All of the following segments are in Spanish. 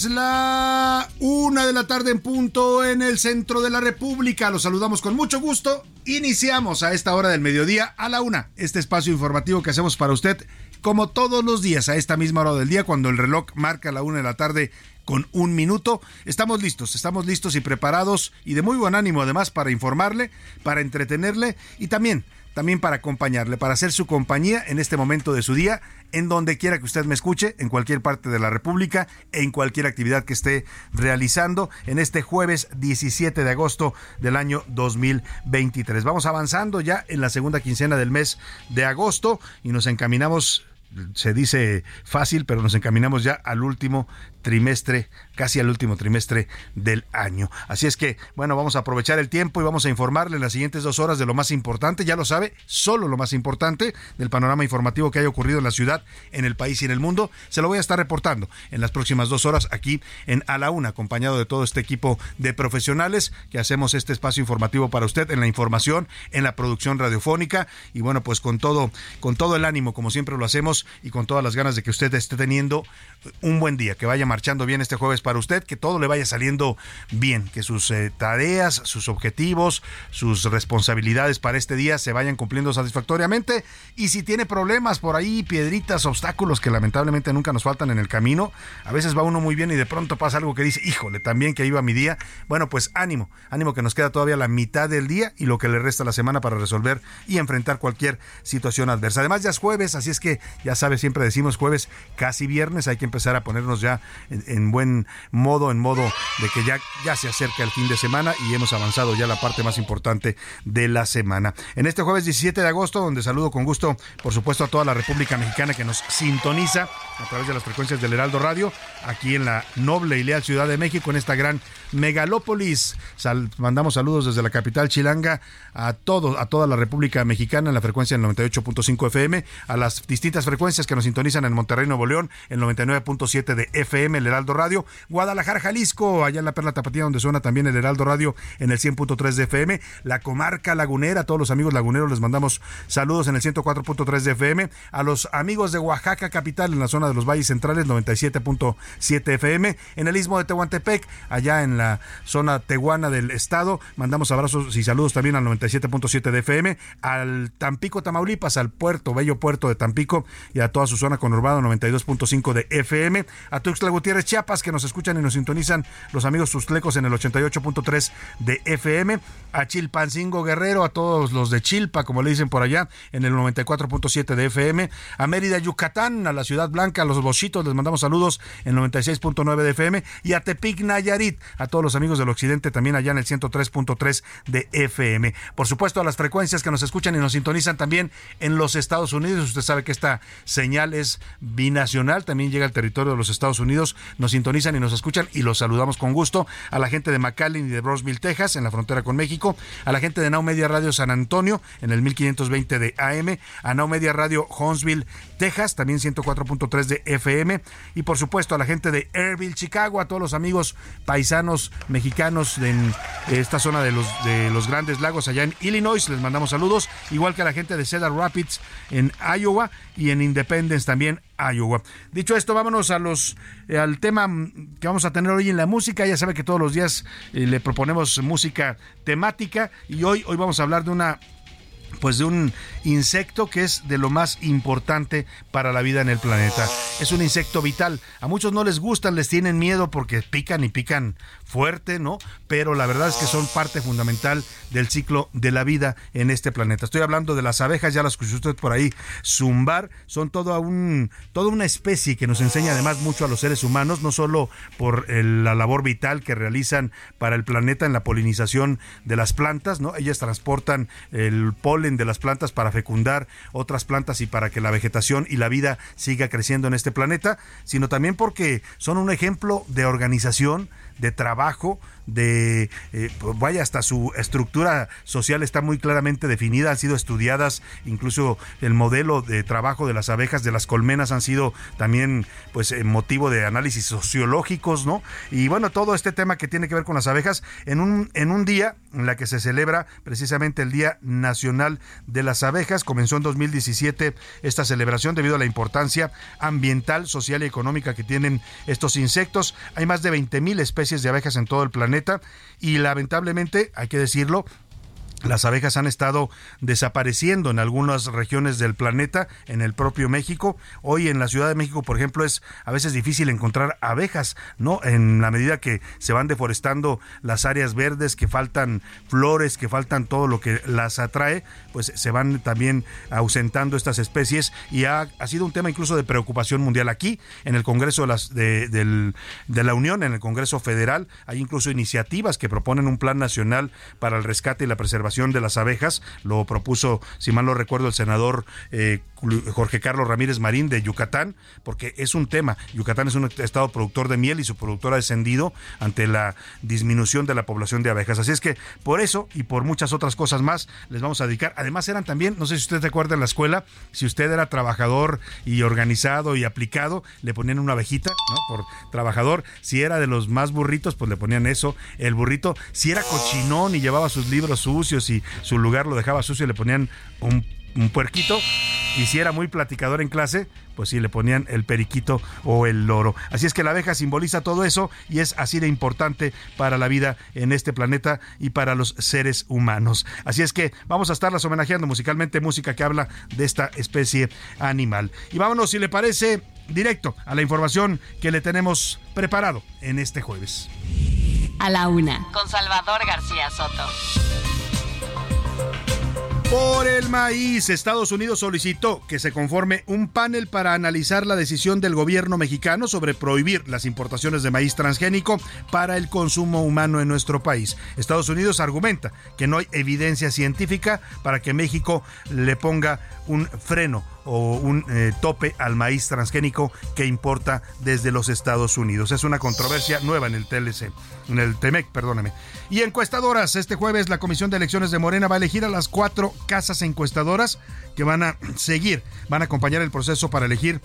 Es la una de la tarde en punto en el centro de la República. Los saludamos con mucho gusto. Iniciamos a esta hora del mediodía a la una este espacio informativo que hacemos para usted como todos los días a esta misma hora del día cuando el reloj marca la una de la tarde con un minuto. Estamos listos, estamos listos y preparados y de muy buen ánimo además para informarle, para entretenerle y también también para acompañarle, para hacer su compañía en este momento de su día, en donde quiera que usted me escuche, en cualquier parte de la República, en cualquier actividad que esté realizando en este jueves 17 de agosto del año 2023. Vamos avanzando ya en la segunda quincena del mes de agosto y nos encaminamos se dice fácil, pero nos encaminamos ya al último trimestre, casi al último trimestre del año. Así es que, bueno, vamos a aprovechar el tiempo y vamos a informarle en las siguientes dos horas de lo más importante, ya lo sabe, solo lo más importante del panorama informativo que haya ocurrido en la ciudad, en el país y en el mundo. Se lo voy a estar reportando en las próximas dos horas aquí en A la Una, acompañado de todo este equipo de profesionales que hacemos este espacio informativo para usted en la información, en la producción radiofónica y bueno, pues con todo, con todo el ánimo, como siempre lo hacemos y con todas las ganas de que usted esté teniendo un buen día, que vaya marchando bien este jueves para usted, que todo le vaya saliendo bien, que sus eh, tareas, sus objetivos, sus responsabilidades para este día se vayan cumpliendo satisfactoriamente y si tiene problemas por ahí, piedritas, obstáculos que lamentablemente nunca nos faltan en el camino, a veces va uno muy bien y de pronto pasa algo que dice, híjole, también que iba mi día, bueno, pues ánimo, ánimo que nos queda todavía la mitad del día y lo que le resta la semana para resolver y enfrentar cualquier situación adversa. Además ya es jueves, así es que ya sabe, siempre decimos jueves, casi viernes, hay que empezar a ponernos ya en, buen modo, en modo de que ya, ya se acerca el fin de semana y hemos avanzado ya la parte más importante de la semana. En este jueves 17 de agosto, donde saludo con gusto, por supuesto, a toda la República Mexicana que nos sintoniza a través de las frecuencias del Heraldo Radio, aquí en la noble y leal Ciudad de México, en esta gran megalópolis. mandamos saludos desde la capital chilanga a todo, a toda la República Mexicana en la frecuencia del 98.5 FM, a las distintas frecuencias que nos sintonizan en Monterrey, Nuevo León, el 99.7 de FM, el Heraldo Radio, Guadalajara, Jalisco, allá en la Perla Tapatía, donde suena también el Heraldo Radio en el 100.3 de FM, la comarca lagunera, todos los amigos laguneros les mandamos saludos en el 104.3 de FM, a los amigos de Oaxaca capital en la zona de los valles centrales, 97.7 FM, en el istmo de Tehuantepec, allá en la zona tehuana del estado, mandamos abrazos y saludos también al 97.7 de FM, al Tampico, Tamaulipas, al puerto, bello puerto de Tampico y a toda su zona conurbada 92.5 de FM, a Tuxtla Gutiérrez, Chiapas, que nos escuchan y nos sintonizan los amigos tuxtlecos en el 88.3 de FM, a Chilpancingo Guerrero, a todos los de Chilpa, como le dicen por allá, en el 94.7 de FM, a Mérida, Yucatán, a la Ciudad Blanca, a los Bochitos, les mandamos saludos en 96.9 de FM, y a Tepic, Nayarit, a todos los amigos del occidente, también allá en el 103.3 de FM. Por supuesto, a las frecuencias que nos escuchan y nos sintonizan también en los Estados Unidos. Usted sabe que esta señal es binacional, también llega al territorio de los Estados Unidos, nos sintonizan y nos escuchan y los saludamos con gusto. A la gente de McAllen y de Roseville, Texas, en la frontera con México, a la gente de Now Media Radio San Antonio, en el 1520 de AM, a Now Media Radio Huntsville, Texas, también 104.3 de FM, y por supuesto a la gente de Airville, Chicago, a todos los amigos paisanos mexicanos en esta zona de los, de los grandes lagos allá en Illinois, les mandamos saludos, igual que a la gente de Cedar Rapids en Iowa y en Independence también, Dicho esto, vámonos a los eh, al tema que vamos a tener hoy en la música. Ya sabe que todos los días eh, le proponemos música temática y hoy, hoy vamos a hablar de una pues de un insecto que es de lo más importante para la vida en el planeta. Es un insecto vital. A muchos no les gustan, les tienen miedo porque pican y pican fuerte, ¿no? Pero la verdad es que son parte fundamental del ciclo de la vida en este planeta. Estoy hablando de las abejas, ya las escuchó usted por ahí, zumbar, son toda, un, toda una especie que nos enseña además mucho a los seres humanos, no solo por la labor vital que realizan para el planeta en la polinización de las plantas, ¿no? Ellas transportan el polen de las plantas para fecundar otras plantas y para que la vegetación y la vida siga creciendo en este planeta, sino también porque son un ejemplo de organización, de trabajo, de, eh, pues vaya, hasta su estructura social está muy claramente definida, han sido estudiadas, incluso el modelo de trabajo de las abejas, de las colmenas han sido también pues eh, motivo de análisis sociológicos, ¿no? Y bueno, todo este tema que tiene que ver con las abejas en un, en un día en la que se celebra precisamente el Día Nacional de las Abejas, comenzó en 2017 esta celebración debido a la importancia ambiental, social y económica que tienen estos insectos. Hay más de 20 mil especies de abejas en todo el planeta y lamentablemente, hay que decirlo, las abejas han estado desapareciendo en algunas regiones del planeta, en el propio México. Hoy en la Ciudad de México, por ejemplo, es a veces difícil encontrar abejas, ¿no? En la medida que se van deforestando las áreas verdes, que faltan flores, que faltan todo lo que las atrae, pues se van también ausentando estas especies y ha, sido un tema incluso de preocupación mundial aquí, en el Congreso de, la Unión, en el Congreso Federal. Hay incluso iniciativas que proponen un plan nacional para el rescate y la preservación de las abejas. Lo propuso, si mal no recuerdo, el senador eh, Jorge Carlos Ramírez Marín de Yucatán, porque es un tema. Yucatán es un estado productor de miel y su productor ha descendido ante la disminución de la población de abejas. Así es que por eso y por muchas otras cosas más les vamos a dedicar. Además eran también, no sé si usted recuerda en la escuela, si usted era trabajador y organizado y aplicado, le ponían una abejita, ¿no? Por trabajador. Si era de los más burritos, pues le ponían eso. El burrito, si era cochinón y llevaba sus libros sucios y su lugar lo dejaba sucio, le ponían un, puerquito. Y si era muy platicador en clase, pues sí, le ponían el periquito o el loro. Así es que la abeja simboliza todo eso y es así de importante para la vida en este planeta y para los seres humanos. Así es que vamos a estarlas homenajeando musicalmente, música que habla de esta especie animal. Y vámonos, si le parece, directo a la información que le tenemos preparado en este jueves. A la una, con Salvador García Soto. Por el maíz, Estados Unidos solicitó que se conforme un panel para analizar la decisión del gobierno mexicano sobre prohibir las importaciones de maíz transgénico para el consumo humano en nuestro país. Estados Unidos argumenta que no hay evidencia científica para que México le ponga un freno o un eh, tope al maíz transgénico que importa desde los Estados Unidos. Es una controversia nueva en el TLC, en el TEMEC, perdóneme. Y encuestadoras, este jueves la Comisión de Elecciones de Morena va a elegir a las cuatro casas encuestadoras que van a seguir, van a acompañar el proceso para elegir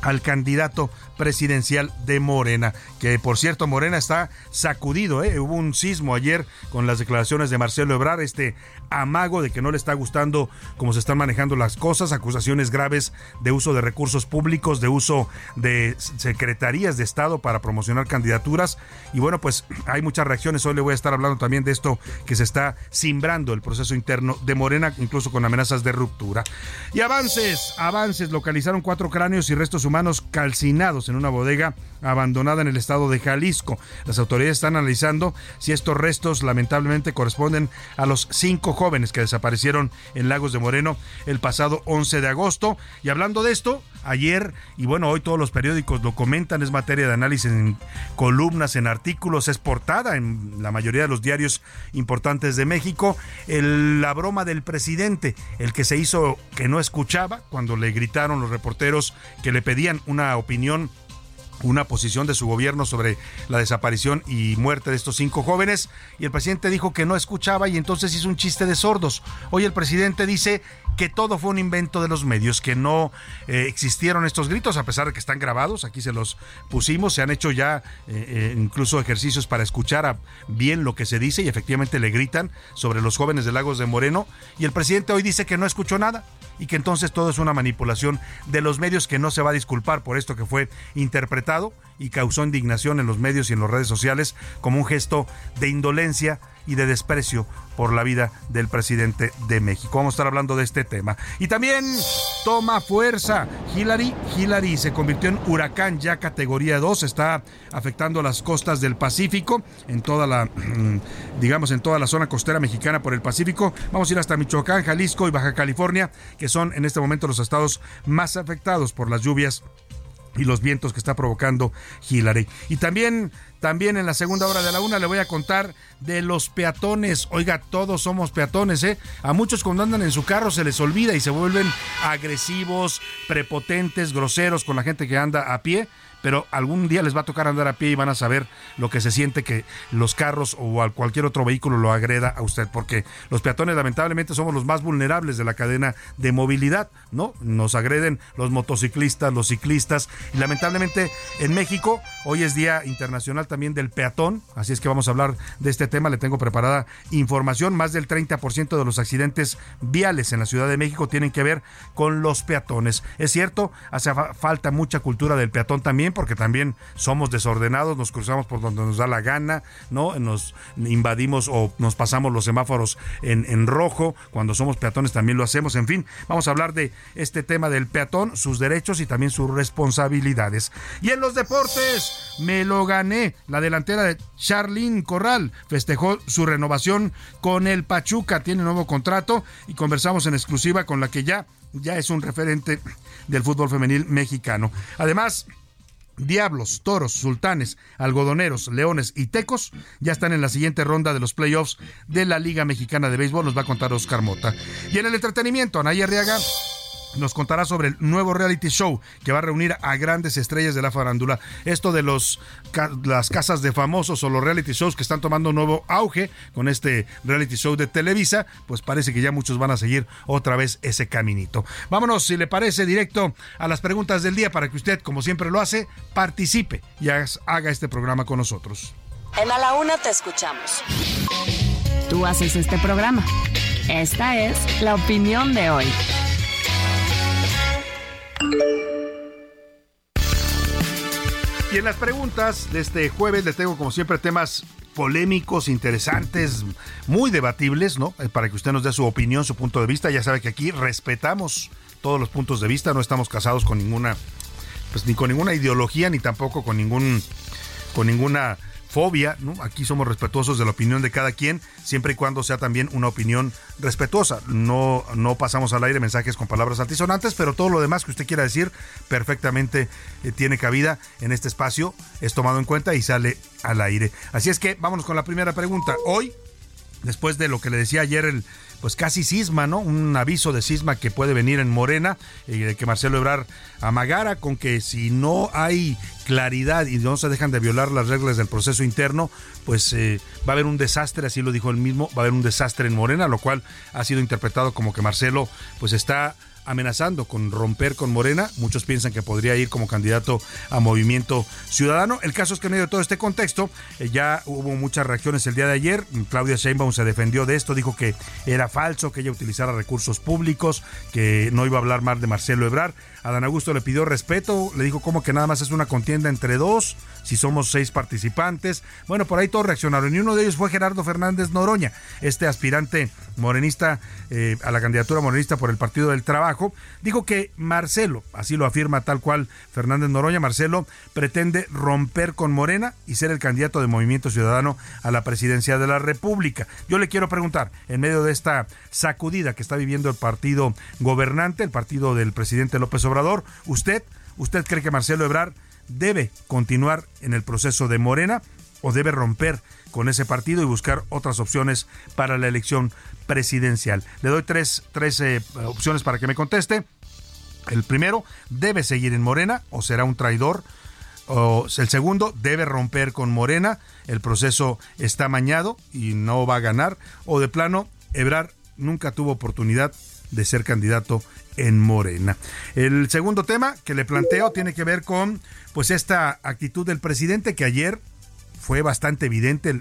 al candidato presidencial de Morena, que por cierto Morena está sacudido, ¿eh? hubo un sismo ayer con las declaraciones de Marcelo Ebrard, este amago de que no le está gustando cómo se están manejando las cosas, acusaciones graves de uso de recursos públicos, de uso de secretarías de Estado para promocionar candidaturas. Y bueno, pues hay muchas reacciones, hoy le voy a estar hablando también de esto que se está simbrando el proceso interno de Morena, incluso con amenazas de ruptura. Y avances, avances, localizaron cuatro cráneos y restos humanos calcinados en una bodega abandonada en el estado de Jalisco. Las autoridades están analizando si estos restos lamentablemente corresponden a los cinco jóvenes que desaparecieron en Lagos de Moreno el pasado 11 de agosto. Y hablando de esto, ayer y bueno, hoy todos los periódicos lo comentan, es materia de análisis en columnas, en artículos, es portada en la mayoría de los diarios importantes de México, la broma del presidente, el que se hizo que no escuchaba cuando le gritaron los reporteros que le pedían una opinión una posición de su gobierno sobre la desaparición y muerte de estos cinco jóvenes y el presidente dijo que no escuchaba y entonces hizo un chiste de sordos. Hoy el presidente dice que todo fue un invento de los medios, que no eh, existieron estos gritos, a pesar de que están grabados, aquí se los pusimos, se han hecho ya eh, eh, incluso ejercicios para escuchar bien lo que se dice y efectivamente le gritan sobre los jóvenes de Lagos de Moreno y el presidente hoy dice que no escuchó nada y que entonces todo es una manipulación de los medios que no se va a disculpar por esto que fue interpretado y causó indignación en los medios y en las redes sociales como un gesto de indolencia y de desprecio por la vida del presidente de México. Vamos a estar hablando de este tema. Y también toma fuerza. Hillary, Hillary se convirtió en huracán ya categoría 2, está afectando las costas del Pacífico, en toda la, digamos, en toda la zona costera mexicana por el Pacífico. Vamos a ir hasta Michoacán, Jalisco y Baja California, que son en este momento los estados más afectados por las lluvias y los vientos que está provocando Hillary. Y también, también en la segunda hora de la una le voy a contar de los peatones. Oiga, todos somos peatones, ¿eh? A muchos cuando andan en su carro se les olvida y se vuelven agresivos, prepotentes, groseros con la gente que anda a pie pero algún día les va a tocar andar a pie y van a saber lo que se siente que los carros o cualquier otro vehículo lo agreda a usted, porque los peatones lamentablemente somos los más vulnerables de la cadena de movilidad, ¿no? Nos agreden los motociclistas, los ciclistas, y lamentablemente en México hoy es Día Internacional también del Peatón, así es que vamos a hablar de este tema, le tengo preparada información, más del 30% de los accidentes viales en la Ciudad de México tienen que ver con los peatones. Es cierto, hace falta mucha cultura del peatón también, porque también somos desordenados, nos cruzamos por donde nos da la gana, ¿no? Nos invadimos o nos pasamos los semáforos en, en rojo, cuando somos peatones también lo hacemos, en fin, vamos a hablar de este tema del peatón, sus derechos y también sus responsabilidades. Y en los deportes, me lo gané, la delantera de Charlene Corral festejó su renovación con el Pachuca, tiene nuevo contrato y conversamos en exclusiva con la que ya ya es un referente del fútbol femenil mexicano. Además, Diablos, Toros, Sultanes, Algodoneros, Leones y Tecos ya están en la siguiente ronda de los playoffs de la Liga Mexicana de Béisbol, nos va a contar Oscar Mota. Y en el entretenimiento, Anaya Arriaga nos contará sobre el nuevo reality show que va a reunir a grandes estrellas de la farándula. Esto de los las casas de famosos o los reality shows que están tomando nuevo auge con este reality show de Televisa, pues parece que ya muchos van a seguir otra vez ese caminito. Vámonos, si le parece, directo a las preguntas del día para que usted, como siempre lo hace, participe y haga este programa con nosotros. En A la Una te escuchamos. Tú haces este programa. Esta es la opinión de hoy. Y en las preguntas de este jueves les tengo como siempre temas polémicos, interesantes, muy debatibles, ¿no? Eh, para que usted nos dé su opinión, su punto de vista. Ya sabe que aquí respetamos todos los puntos de vista, no estamos casados con ninguna, pues ni con ninguna ideología, ni tampoco con ningún, con ninguna fobia, ¿no? Aquí somos respetuosos de la opinión de cada quien, siempre y cuando sea también una opinión respetuosa. No, no pasamos al aire mensajes con palabras altisonantes, pero todo lo demás que usted quiera decir perfectamente eh, tiene cabida en este espacio, es tomado en cuenta y sale al aire. Así es que vámonos con la primera pregunta. Hoy, después de lo que le decía ayer el pues casi cisma, ¿no? Un aviso de cisma que puede venir en Morena y de que Marcelo Ebrar amagara con que si no hay claridad y no se dejan de violar las reglas del proceso interno, pues eh, va a haber un desastre, así lo dijo él mismo, va a haber un desastre en Morena, lo cual ha sido interpretado como que Marcelo pues está amenazando con romper con Morena. Muchos piensan que podría ir como candidato a Movimiento Ciudadano. El caso es que en medio de todo este contexto eh, ya hubo muchas reacciones el día de ayer. Claudia Sheinbaum se defendió de esto, dijo que era falso que ella utilizara recursos públicos, que no iba a hablar mal de Marcelo Ebrar. Adán Augusto le pidió respeto, le dijo como que nada más es una contienda entre dos, si somos seis participantes. Bueno, por ahí todos reaccionaron y uno de ellos fue Gerardo Fernández Noroña, este aspirante morenista eh, a la candidatura morenista por el Partido del Trabajo, dijo que Marcelo, así lo afirma tal cual Fernández Noroña, Marcelo pretende romper con Morena y ser el candidato de Movimiento Ciudadano a la presidencia de la República. Yo le quiero preguntar, en medio de esta sacudida que está viviendo el partido gobernante, el partido del presidente López Obrador, ¿usted, usted cree que Marcelo Ebrard debe continuar en el proceso de Morena o debe romper con ese partido y buscar otras opciones para la elección presidencial. Le doy tres, tres eh, opciones para que me conteste. El primero, debe seguir en Morena o será un traidor. O el segundo, debe romper con Morena. El proceso está mañado y no va a ganar. O de plano, Ebrar nunca tuvo oportunidad de ser candidato en Morena. El segundo tema que le planteo tiene que ver con pues esta actitud del presidente que ayer fue bastante evidente.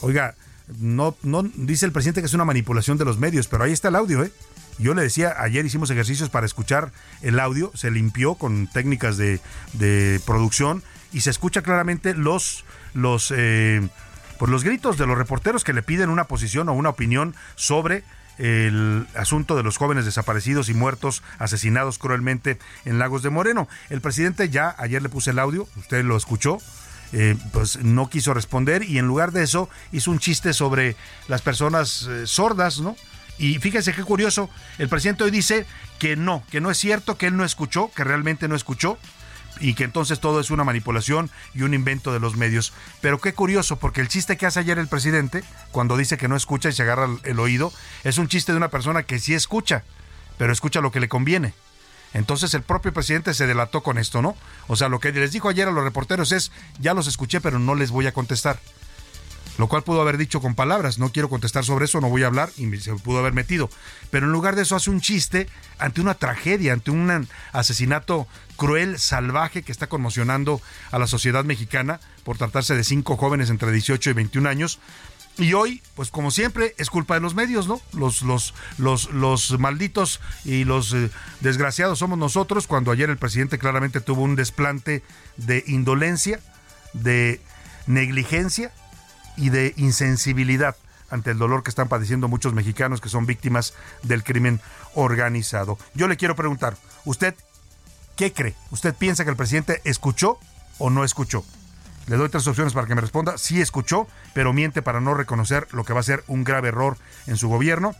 Oiga, no, no dice el presidente que es una manipulación de los medios, pero ahí está el audio, ¿eh? Yo le decía, ayer hicimos ejercicios para escuchar el audio, se limpió con técnicas de, de producción y se escucha claramente los, los, eh, pues los gritos de los reporteros que le piden una posición o una opinión sobre el asunto de los jóvenes desaparecidos y muertos, asesinados cruelmente en Lagos de Moreno. El presidente ya, ayer le puse el audio, usted lo escuchó, eh, pues no quiso responder y en lugar de eso hizo un chiste sobre las personas eh, sordas, ¿no? Y fíjense qué curioso, el presidente hoy dice que no, que no es cierto, que él no escuchó, que realmente no escuchó, y que entonces todo es una manipulación y un invento de los medios. Pero qué curioso, porque el chiste que hace ayer el presidente, cuando dice que no escucha y se agarra el oído, es un chiste de una persona que sí escucha, pero escucha lo que le conviene. Entonces el propio presidente se delató con esto, ¿no? O sea, lo que les dijo ayer a los reporteros es, ya los escuché, pero no les voy a contestar lo cual pudo haber dicho con palabras, no quiero contestar sobre eso, no voy a hablar y se pudo haber metido. Pero en lugar de eso hace un chiste ante una tragedia, ante un asesinato cruel, salvaje que está conmocionando a la sociedad mexicana por tratarse de cinco jóvenes entre 18 y 21 años. Y hoy, pues como siempre, es culpa de los medios, ¿no? Los, los, los, los malditos y los eh, desgraciados somos nosotros, cuando ayer el presidente claramente tuvo un desplante de indolencia, de negligencia y de insensibilidad ante el dolor que están padeciendo muchos mexicanos que son víctimas del crimen organizado. Yo le quiero preguntar, ¿usted qué cree? ¿Usted piensa que el presidente escuchó o no escuchó? Le doy tres opciones para que me responda. Sí escuchó, pero miente para no reconocer lo que va a ser un grave error en su gobierno.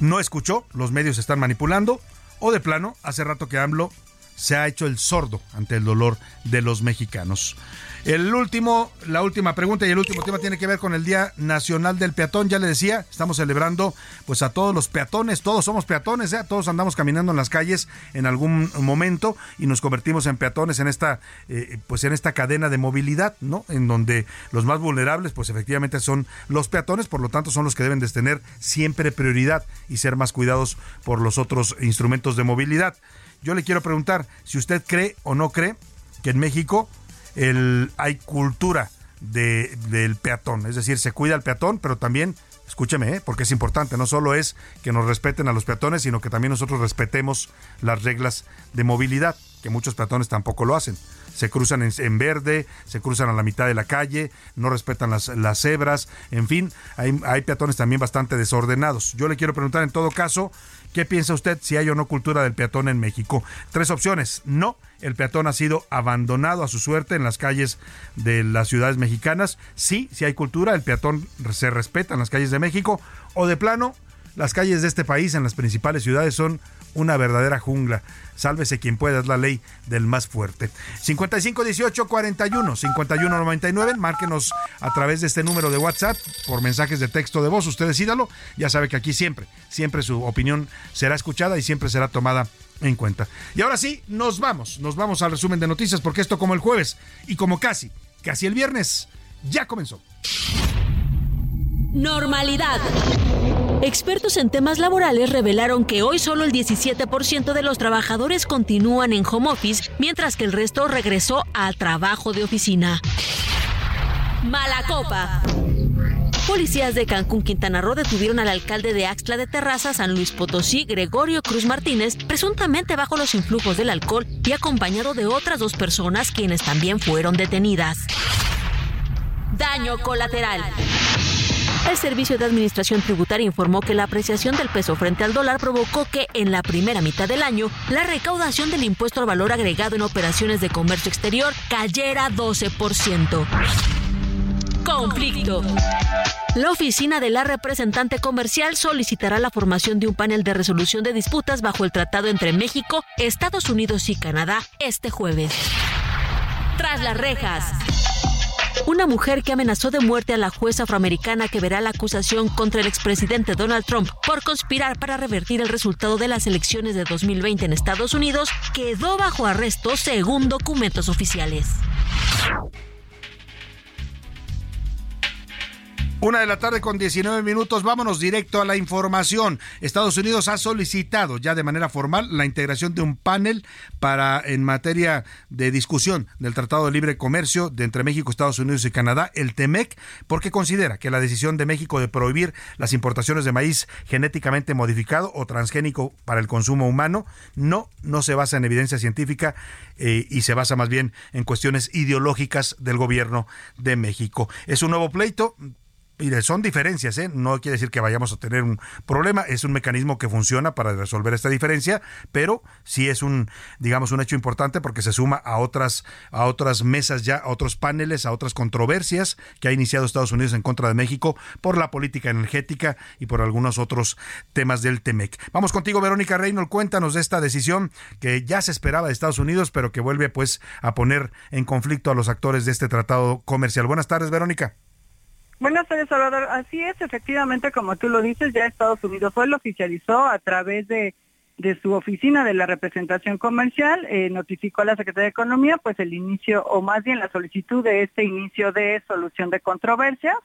No escuchó, los medios están manipulando. O de plano, hace rato que AMLO se ha hecho el sordo ante el dolor de los mexicanos. El último, la última pregunta y el último tema tiene que ver con el Día Nacional del Peatón. Ya le decía, estamos celebrando pues a todos los peatones, todos somos peatones, ¿eh? todos andamos caminando en las calles en algún momento y nos convertimos en peatones en esta eh, pues en esta cadena de movilidad, ¿no? En donde los más vulnerables pues efectivamente son los peatones, por lo tanto son los que deben de tener siempre prioridad y ser más cuidados por los otros instrumentos de movilidad. Yo le quiero preguntar si usted cree o no cree que en México el, hay cultura de, del peatón, es decir, se cuida al peatón, pero también, escúcheme, ¿eh? porque es importante, no solo es que nos respeten a los peatones, sino que también nosotros respetemos las reglas de movilidad, que muchos peatones tampoco lo hacen. Se cruzan en, verde, se cruzan a la mitad de la calle, no respetan las, las cebras, en fin, hay, hay peatones también bastante desordenados. Yo le quiero preguntar en todo caso, ¿Qué piensa usted si hay o no cultura del peatón en México? Tres opciones. No, el peatón ha sido abandonado a su suerte en las calles de las ciudades mexicanas. Sí, si hay cultura, el peatón se respeta en las calles de México. O de plano, las calles de este país en las principales ciudades son una verdadera jungla. Sálvese quien pueda, es la ley del más fuerte. 55 18 41 51 99, márquenos a través de este número de WhatsApp por mensajes de texto de voz. Usted decídalo, ya sabe que aquí siempre, siempre su opinión será escuchada y siempre será tomada en cuenta. Y ahora sí, nos vamos, nos vamos al resumen de noticias porque esto como el jueves y como casi, casi el viernes, ya comenzó. Normalidad. Expertos en temas laborales revelaron que hoy solo el 17% de los trabajadores continúan en home office, mientras que el resto regresó al trabajo de oficina. Mala copa. Policías de Cancún, Quintana Roo detuvieron al alcalde de Axtla de Terraza, San Luis Potosí, Gregorio Cruz Martínez, presuntamente bajo los influjos del alcohol y acompañado de otras dos personas quienes también fueron detenidas. Daño colateral. El Servicio de Administración Tributaria informó que la apreciación del peso frente al dólar provocó que en la primera mitad del año la recaudación del impuesto al valor agregado en operaciones de comercio exterior cayera 12%. Conflicto. La oficina de la representante comercial solicitará la formación de un panel de resolución de disputas bajo el tratado entre México, Estados Unidos y Canadá este jueves. Tras las rejas. Una mujer que amenazó de muerte a la jueza afroamericana que verá la acusación contra el expresidente Donald Trump por conspirar para revertir el resultado de las elecciones de 2020 en Estados Unidos quedó bajo arresto según documentos oficiales. Una de la tarde con 19 minutos. Vámonos directo a la información. Estados Unidos ha solicitado ya de manera formal la integración de un panel para en materia de discusión del Tratado de Libre Comercio de entre México, Estados Unidos y Canadá, el TEMEC, porque considera que la decisión de México de prohibir las importaciones de maíz genéticamente modificado o transgénico para el consumo humano no no se basa en evidencia científica eh, y se basa más bien en cuestiones ideológicas del gobierno de México. Es un nuevo pleito Mire, son diferencias, ¿eh? no quiere decir que vayamos a tener un problema, es un mecanismo que funciona para resolver esta diferencia, pero sí es un, digamos, un hecho importante porque se suma a otras, a otras mesas ya, a otros paneles, a otras controversias que ha iniciado Estados Unidos en contra de México por la política energética y por algunos otros temas del TEMEC. Vamos contigo, Verónica Reynolds, cuéntanos de esta decisión que ya se esperaba de Estados Unidos, pero que vuelve pues a poner en conflicto a los actores de este tratado comercial. Buenas tardes, Verónica. Buenas tardes, Salvador. Así es, efectivamente, como tú lo dices, ya Estados Unidos hoy lo oficializó a través de, su oficina de la representación comercial, eh, notificó a la Secretaría de Economía pues el inicio, o más bien la solicitud de este inicio de solución de controversias.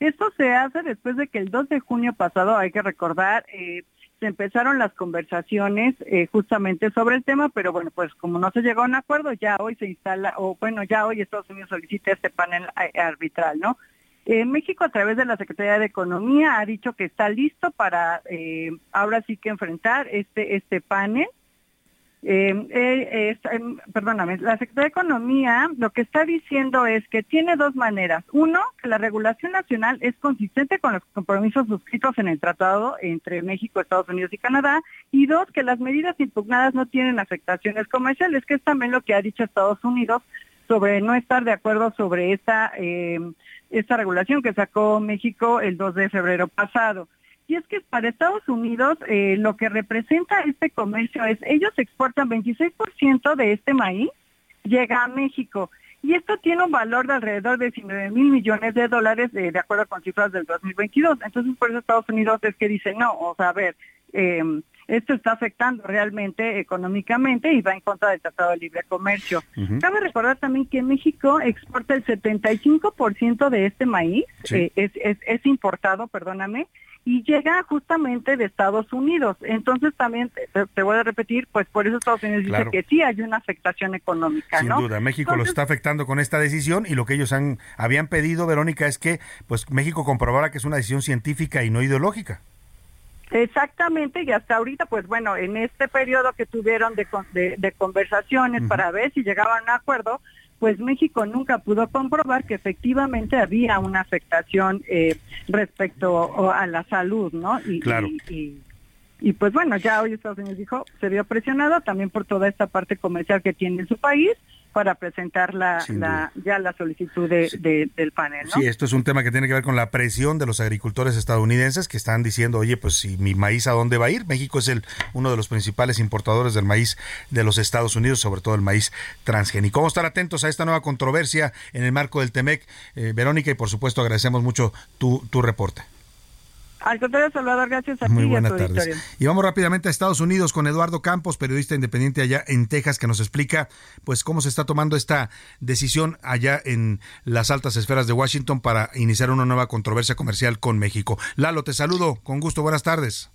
Esto se hace después de que el 2 de junio pasado, hay que recordar, eh, se empezaron las conversaciones eh, justamente sobre el tema, pero bueno, pues como no se llegó a un acuerdo, ya hoy se instala, o bueno, ya hoy Estados Unidos solicita este panel arbitral, ¿no? Eh, México a través de la Secretaría de Economía ha dicho que está listo para eh, ahora sí que enfrentar este, este panel. Eh, perdóname, la Secretaría de Economía lo que está diciendo es que tiene dos maneras. Uno, que la regulación nacional es consistente con los compromisos suscritos en el tratado entre México, Estados Unidos y Canadá. Y dos, que las medidas impugnadas no tienen afectaciones comerciales, que es también lo que ha dicho Estados Unidos sobre no estar de acuerdo sobre esta esta regulación que sacó México el 2 de febrero pasado. Y es que para Estados Unidos eh, lo que representa este comercio es, ellos exportan 26% de este maíz, llega a México. Y esto tiene un valor de alrededor de 19 mil millones de dólares, de, de acuerdo con cifras del 2022. Entonces, por eso Estados Unidos es que dice, no, o sea, a ver, eh, esto está afectando realmente económicamente y va en contra del Tratado de Libre Comercio. Cabe recordar también que México exporta el 75% de este maíz, eh, es, es, importado, perdóname, y llega justamente de Estados Unidos. Entonces también, te, voy a repetir, pues por eso Estados Unidos dice que sí hay una afectación económica. Sin duda, México lo está afectando con esta decisión y lo que ellos han habían pedido, Verónica, es que pues México comprobara que es una decisión científica y no ideológica. Exactamente, y hasta ahorita, pues bueno, en este periodo que tuvieron de, de, conversaciones para ver si llegaban a un acuerdo, pues México nunca pudo comprobar que efectivamente había una afectación eh, respecto a la salud, ¿no? Y, claro. y, y, pues bueno, ya hoy Estados Unidos dijo, se vio presionado también por toda esta parte comercial que tiene en su país para presentar la, ya la solicitud de, del panel. ¿no? Sí, esto es un tema que tiene que ver con la presión de los agricultores estadounidenses que están diciendo, oye, pues si mi maíz a dónde va a ir. México es el uno de los principales importadores del maíz de los Estados Unidos, sobre todo el maíz transgénico. Vamos a estar atentos a esta nueva controversia en el marco del TEMEC. Eh, Verónica, y por supuesto agradecemos mucho tu, tu reporte. Al contrario, Salvador, gracias a Muy ti buenas tardes. Y vamos rápidamente a Estados Unidos con Eduardo Campos, periodista independiente allá en Texas, que nos explica pues cómo se está tomando esta decisión allá en las altas esferas de Washington para iniciar una nueva controversia comercial con México. Lalo, te saludo, con gusto, buenas tardes.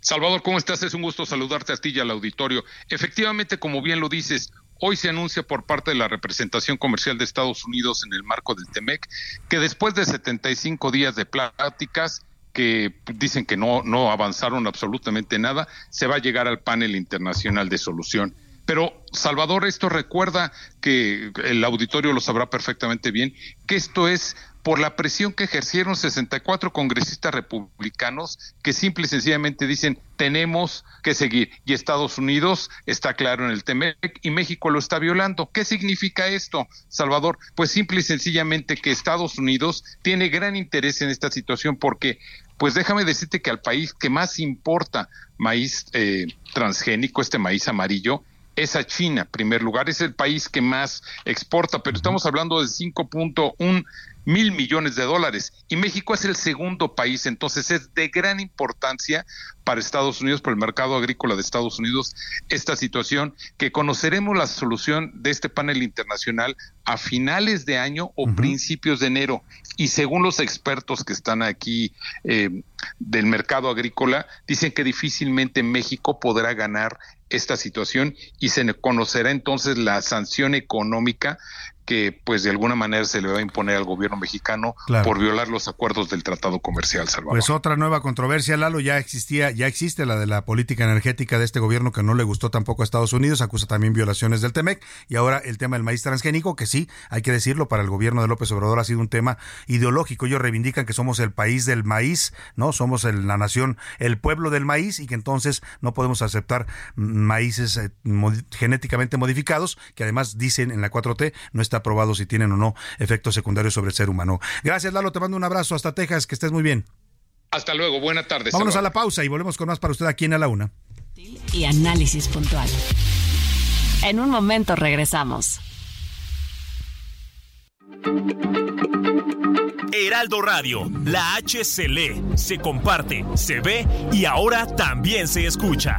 Salvador, ¿cómo estás? Es un gusto saludarte a ti y al auditorio. Efectivamente, como bien lo dices, Hoy se anuncia por parte de la representación comercial de Estados Unidos en el marco del TEMEC que después de 75 días de pláticas que dicen que no, no avanzaron absolutamente nada, se va a llegar al panel internacional de solución. Pero, Salvador, esto recuerda que el auditorio lo sabrá perfectamente bien, que esto es por la presión que ejercieron 64 congresistas republicanos que simple y sencillamente dicen tenemos que seguir. Y Estados Unidos está claro en el TEMEC y México lo está violando. ¿Qué significa esto, Salvador? Pues simple y sencillamente que Estados Unidos tiene gran interés en esta situación porque pues déjame decirte que al país que más importa maíz eh, transgénico, este maíz amarillo, es a China, en primer lugar, es el país que más exporta, pero estamos hablando de 5.1 mil millones de dólares. Y México es el segundo país, entonces es de gran importancia para Estados Unidos, para el mercado agrícola de Estados Unidos, esta situación, que conoceremos la solución de este panel internacional a finales de año o principios de enero. Y según los expertos que están aquí eh, del mercado agrícola, dicen que difícilmente México podrá ganar esta situación y se conocerá entonces la sanción económica que pues de alguna manera se le va a imponer al gobierno mexicano por violar los acuerdos del Tratado Comercial Salvador. Pues otra nueva controversia, Lalo, ya existía, ya existe la de la política energética de este gobierno que no le gustó tampoco a Estados Unidos, acusa también violaciones del TEMEC y ahora el tema del maíz transgénico, que sí, hay que decirlo, para el gobierno de López Obrador ha sido un tema ideológico. Ellos reivindican que somos el país del maíz, ¿no? Somos la nación, el pueblo del maíz y que entonces no podemos aceptar maíces eh, genéticamente modificados, que además dicen en la 4T no está probado si tienen o no efectos secundarios sobre el ser humano. Gracias, Lalo, te mando un abrazo hasta Texas, que estés muy bien. Hasta luego, buena tarde. Vámonos a la pausa y volvemos con más para usted aquí en A la Una. Y análisis puntual. En un momento regresamos. Heraldo Radio, la H se lee, se comparte, se ve y ahora también se escucha.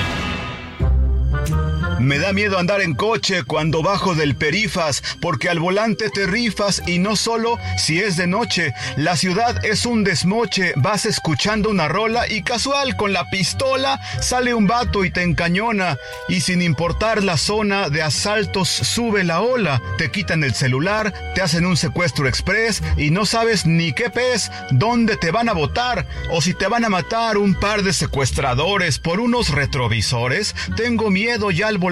Me da miedo andar en coche cuando bajo del perifas, porque al volante te rifas y no solo si es de noche. La ciudad es un desmoche, vas escuchando una rola y casual con la pistola sale un vato y te encañona. Y sin importar la zona de asaltos sube la ola. Te quitan el celular, te hacen un secuestro express y no sabes ni qué pez, dónde te van a votar o si te van a matar un par de secuestradores por unos retrovisores. Tengo miedo ya al volante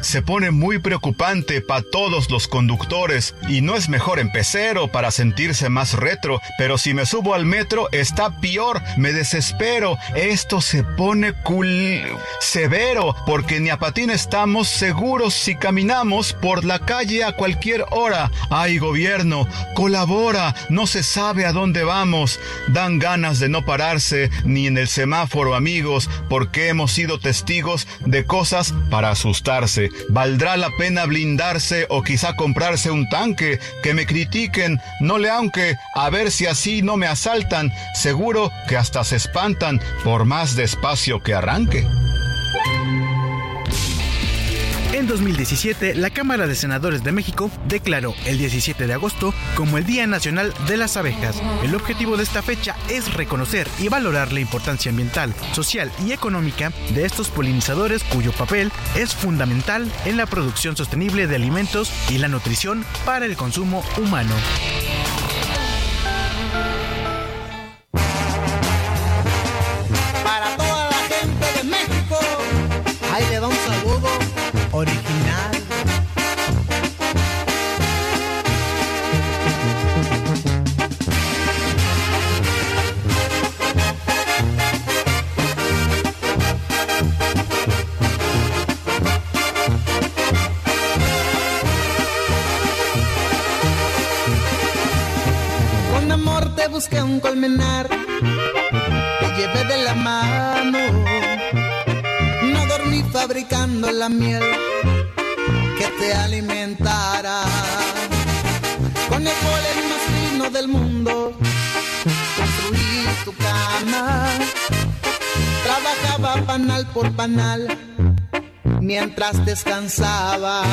se pone muy preocupante para todos los conductores. Y no es mejor empecero para sentirse más retro, pero si me subo al metro está peor, me desespero, esto se pone cool severo porque ni a patín estamos seguros si caminamos por la calle a cualquier hora. Ay gobierno, colabora, no se sabe a dónde vamos, dan ganas de no pararse ni en el semáforo amigos porque hemos sido testigos de cosas para asustarse. ¿Valdrá la pena blindarse o quizá comprarse un tanque? Que me critiquen, no le aunque, a ver si así no me asaltan. Seguro que hasta se espantan por más despacio que arranque. En 2017, la Cámara de Senadores de México declaró el 17 de agosto como el Día Nacional de las Abejas. El objetivo de esta fecha es reconocer y valorar la importancia ambiental, social y económica de estos polinizadores cuyo papel es fundamental en la producción sostenible de alimentos y la nutrición para el consumo humano. Busqué un colmenar, te llevé de la mano. No dormí fabricando la miel que te alimentara. Con el polen más fino del mundo, construí tu cama. Trabajaba panal por panal mientras descansabas.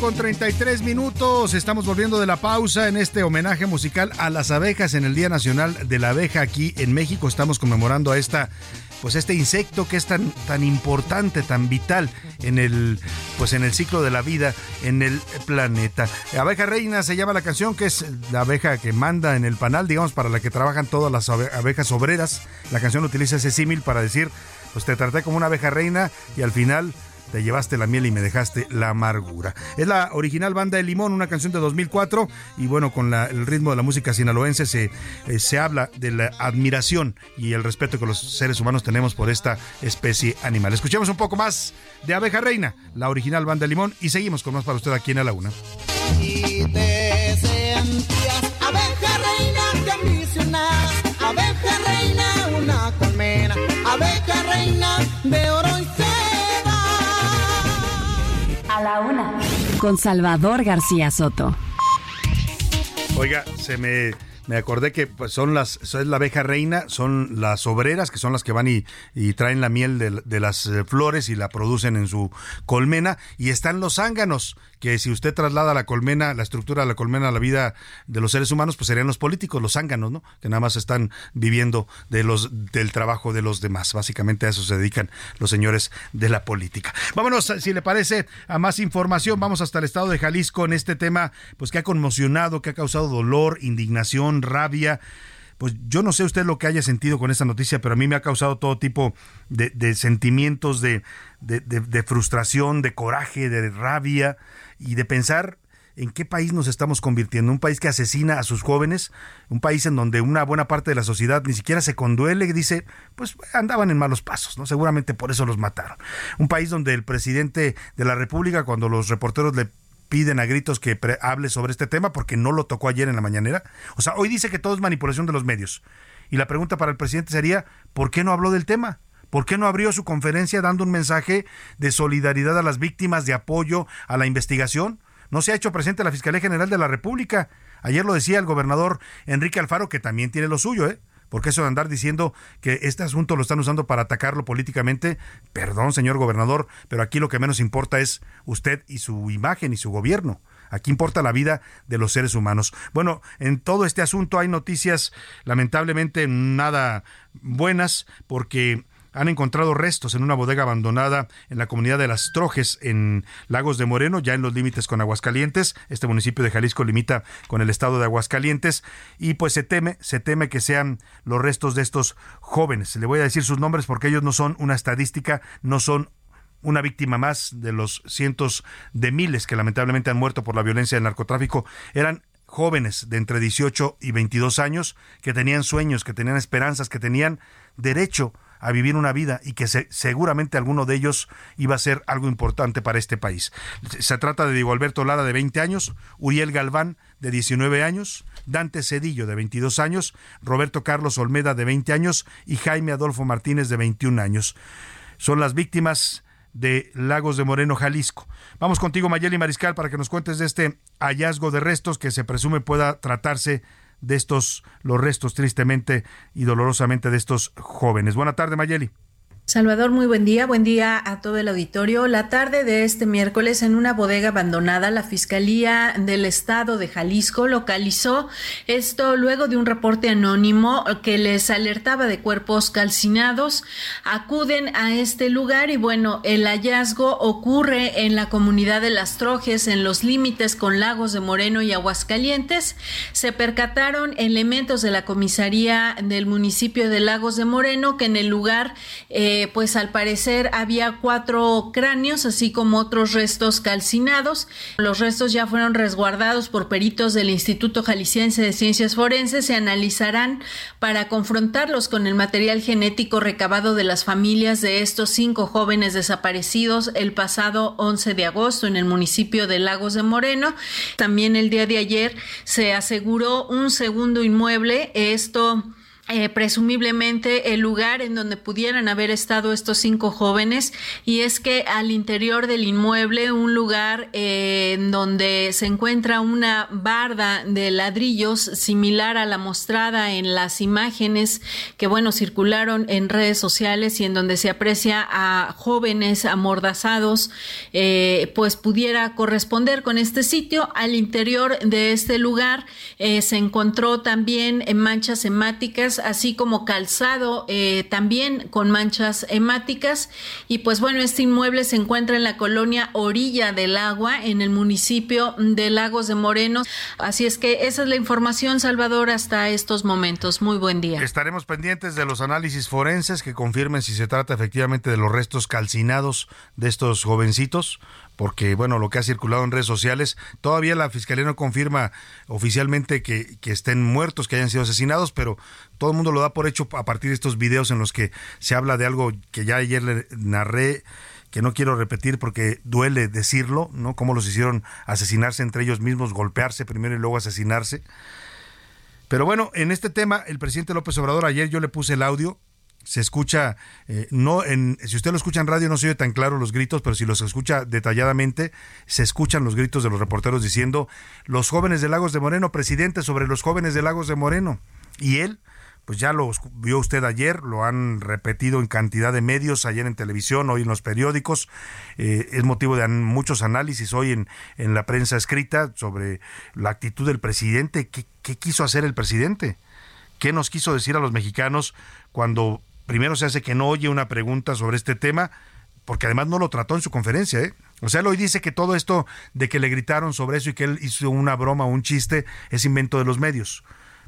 Con 33 minutos. Estamos volviendo de la pausa en este homenaje musical a las abejas en el Día Nacional de la Abeja aquí en México. Estamos conmemorando a esta pues este insecto que es tan, tan importante, tan vital en el, pues en el ciclo de la vida en el planeta. Abeja Reina se llama la canción, que es la abeja que manda en el panal, digamos, para la que trabajan todas las abejas obreras. La canción utiliza ese símil para decir, pues te traté como una abeja reina y al final te llevaste la miel y me dejaste la amargura. Es la original banda de Limón, una canción de 2004 y bueno, con el ritmo de la música sinaloense se, eh, se habla de la admiración y el respeto que los seres humanos tenemos por esta especie animal. Escuchemos un poco más de Abeja Reina, la original banda de Limón y seguimos con más para usted aquí en A la Una. Y abeja reina, abeja reina, una colmena, abeja reina de oro la una. Con Salvador García Soto. Oiga, se me me acordé que pues, son las, es la abeja reina, son las obreras, que son las que van y, y traen la miel de, de, las eh, flores y la producen en su colmena, y están los zánganos, que si usted traslada la colmena, la estructura de la colmena a la vida de los seres humanos, pues serían los políticos, los zánganos, ¿no? Que nada más están viviendo de los, del trabajo de los demás. Básicamente a eso se dedican los señores de la política. Vámonos, si le parece, a más información. Vamos hasta el estado de Jalisco en este tema, pues que ha conmocionado, que ha causado dolor, indignación, rabia pues yo no sé usted lo que haya sentido con esta noticia, pero a mí me ha causado todo tipo de, sentimientos de, de, frustración, de coraje, de rabia y de pensar en qué país nos estamos convirtiendo, un país que asesina a sus jóvenes, un país en donde una buena parte de la sociedad ni siquiera se conduele, dice, pues andaban en malos pasos, ¿no? Seguramente por eso los mataron. Un país donde el presidente de la República, cuando los reporteros le piden a gritos que hable sobre este tema porque no lo tocó ayer en la mañanera. O sea, hoy dice que todo es manipulación de los medios. Y la pregunta para el presidente sería, ¿por qué no habló del tema? ¿Por qué no abrió su conferencia dando un mensaje de solidaridad a las víctimas, de apoyo a la investigación? No se ha hecho presente la Fiscalía General de la República. Ayer lo decía el gobernador Enrique Alfaro, que también tiene lo suyo, ¿eh? Porque eso de andar diciendo que este asunto lo están usando para atacarlo políticamente, perdón, señor gobernador, pero aquí lo que menos importa es usted y su imagen y su gobierno. Aquí importa la vida de los seres humanos. Bueno, en todo este asunto hay noticias lamentablemente nada buenas porque han encontrado restos en una bodega abandonada en la comunidad de Las Trojes, en Lagos de Moreno, ya en los límites con Aguascalientes. Este municipio de Jalisco limita con el estado de Aguascalientes y pues se teme, se teme que sean los restos de estos jóvenes. Le voy a decir sus nombres porque ellos no son una estadística, no son una víctima más de los cientos de miles que lamentablemente han muerto por la violencia del narcotráfico. Eran jóvenes de entre 18 y 22 años que tenían sueños, que tenían esperanzas, que tenían derecho a vivir una vida y que seguramente alguno de ellos iba a ser algo importante para este país. Se trata de Diego Alberto Lara de 20 años, Uriel Galván de 19 años, Dante Cedillo de 22 años, Roberto Carlos Olmeda de 20 años y Jaime Adolfo Martínez de 21 años. Son las víctimas de Lagos de Moreno, Jalisco. Vamos contigo, Mayeli Mariscal, para que nos cuentes de este hallazgo de restos que se presume pueda tratarse de estos, los restos tristemente y dolorosamente de estos jóvenes. Buena tarde, Mayeli. Salvador, muy buen día. Buen día a todo el auditorio. La tarde de este miércoles, en una bodega abandonada, la Fiscalía del Estado de Jalisco localizó esto luego de un reporte anónimo que les alertaba de cuerpos calcinados. Acuden a este lugar y bueno, el hallazgo ocurre en la comunidad de Las Trojes, en los límites con Lagos de Moreno y Aguascalientes. Se percataron elementos de la comisaría del municipio de Lagos de Moreno que en el lugar eh, pues al parecer había cuatro cráneos, así como otros restos calcinados. Los restos ya fueron resguardados por peritos del Instituto Jalisciense de Ciencias Forenses. Se analizarán para confrontarlos con el material genético recabado de las familias de estos cinco jóvenes desaparecidos el pasado 11 de agosto en el municipio de Lagos de Moreno. También el día de ayer se aseguró un segundo inmueble. Esto eh, presumiblemente el lugar en donde pudieran haber estado estos cinco jóvenes y es que al interior del inmueble un lugar eh, en donde se encuentra una barda de ladrillos similar a la mostrada en las imágenes que bueno circularon en redes sociales y en donde se aprecia a jóvenes amordazados eh, pues pudiera corresponder con este sitio. Al interior de este lugar se encontró también en así como calzado eh, también con manchas hemáticas. Y pues bueno, este inmueble se encuentra en la colonia Orilla del Agua, en el municipio de Lagos de Moreno. Así es que esa es la información, Salvador, hasta estos momentos. Muy buen día. Estaremos pendientes de los análisis forenses que confirmen si se trata efectivamente de los restos calcinados de estos jovencitos porque bueno, lo que ha circulado en redes sociales, todavía la Fiscalía no confirma oficialmente que, que, estén muertos, que hayan sido asesinados, pero todo el mundo lo da por hecho a partir de estos videos en los que se habla de algo que ya ayer le narré que no quiero repetir porque duele decirlo, ¿no? Cómo los hicieron asesinarse entre ellos mismos, golpearse primero y luego asesinarse. Pero bueno, en este tema, el presidente López Obrador, ayer yo le puse el audio, se escucha, eh, no en, si usted lo escucha en radio no se oye tan claro los gritos, pero si los escucha detalladamente, se escuchan los gritos de los reporteros diciendo, los jóvenes de Lagos de Moreno, presidente sobre los jóvenes de Lagos de Moreno. Y él, pues ya lo vio usted ayer, lo han repetido en cantidad de medios, ayer en televisión, hoy en los periódicos, eh, es motivo de muchos análisis hoy en, en la prensa escrita sobre la actitud del presidente, qué, qué quiso hacer el presidente, qué nos quiso decir a los mexicanos cuando primero se hace que no oye una pregunta sobre este tema, porque además no lo trató en su conferencia, ¿eh? O sea, él hoy dice que todo esto de que le gritaron sobre eso y que él hizo una broma o un chiste es invento de los medios.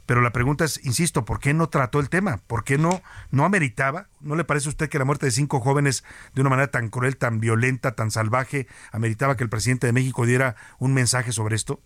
Pero la pregunta es, insisto, ¿por qué no trató el tema? ¿Por qué no, no ameritaba? ¿No le parece a usted que la muerte de cinco jóvenes de una manera tan cruel, tan violenta, tan salvaje, ameritaba que el presidente de México diera un mensaje sobre esto?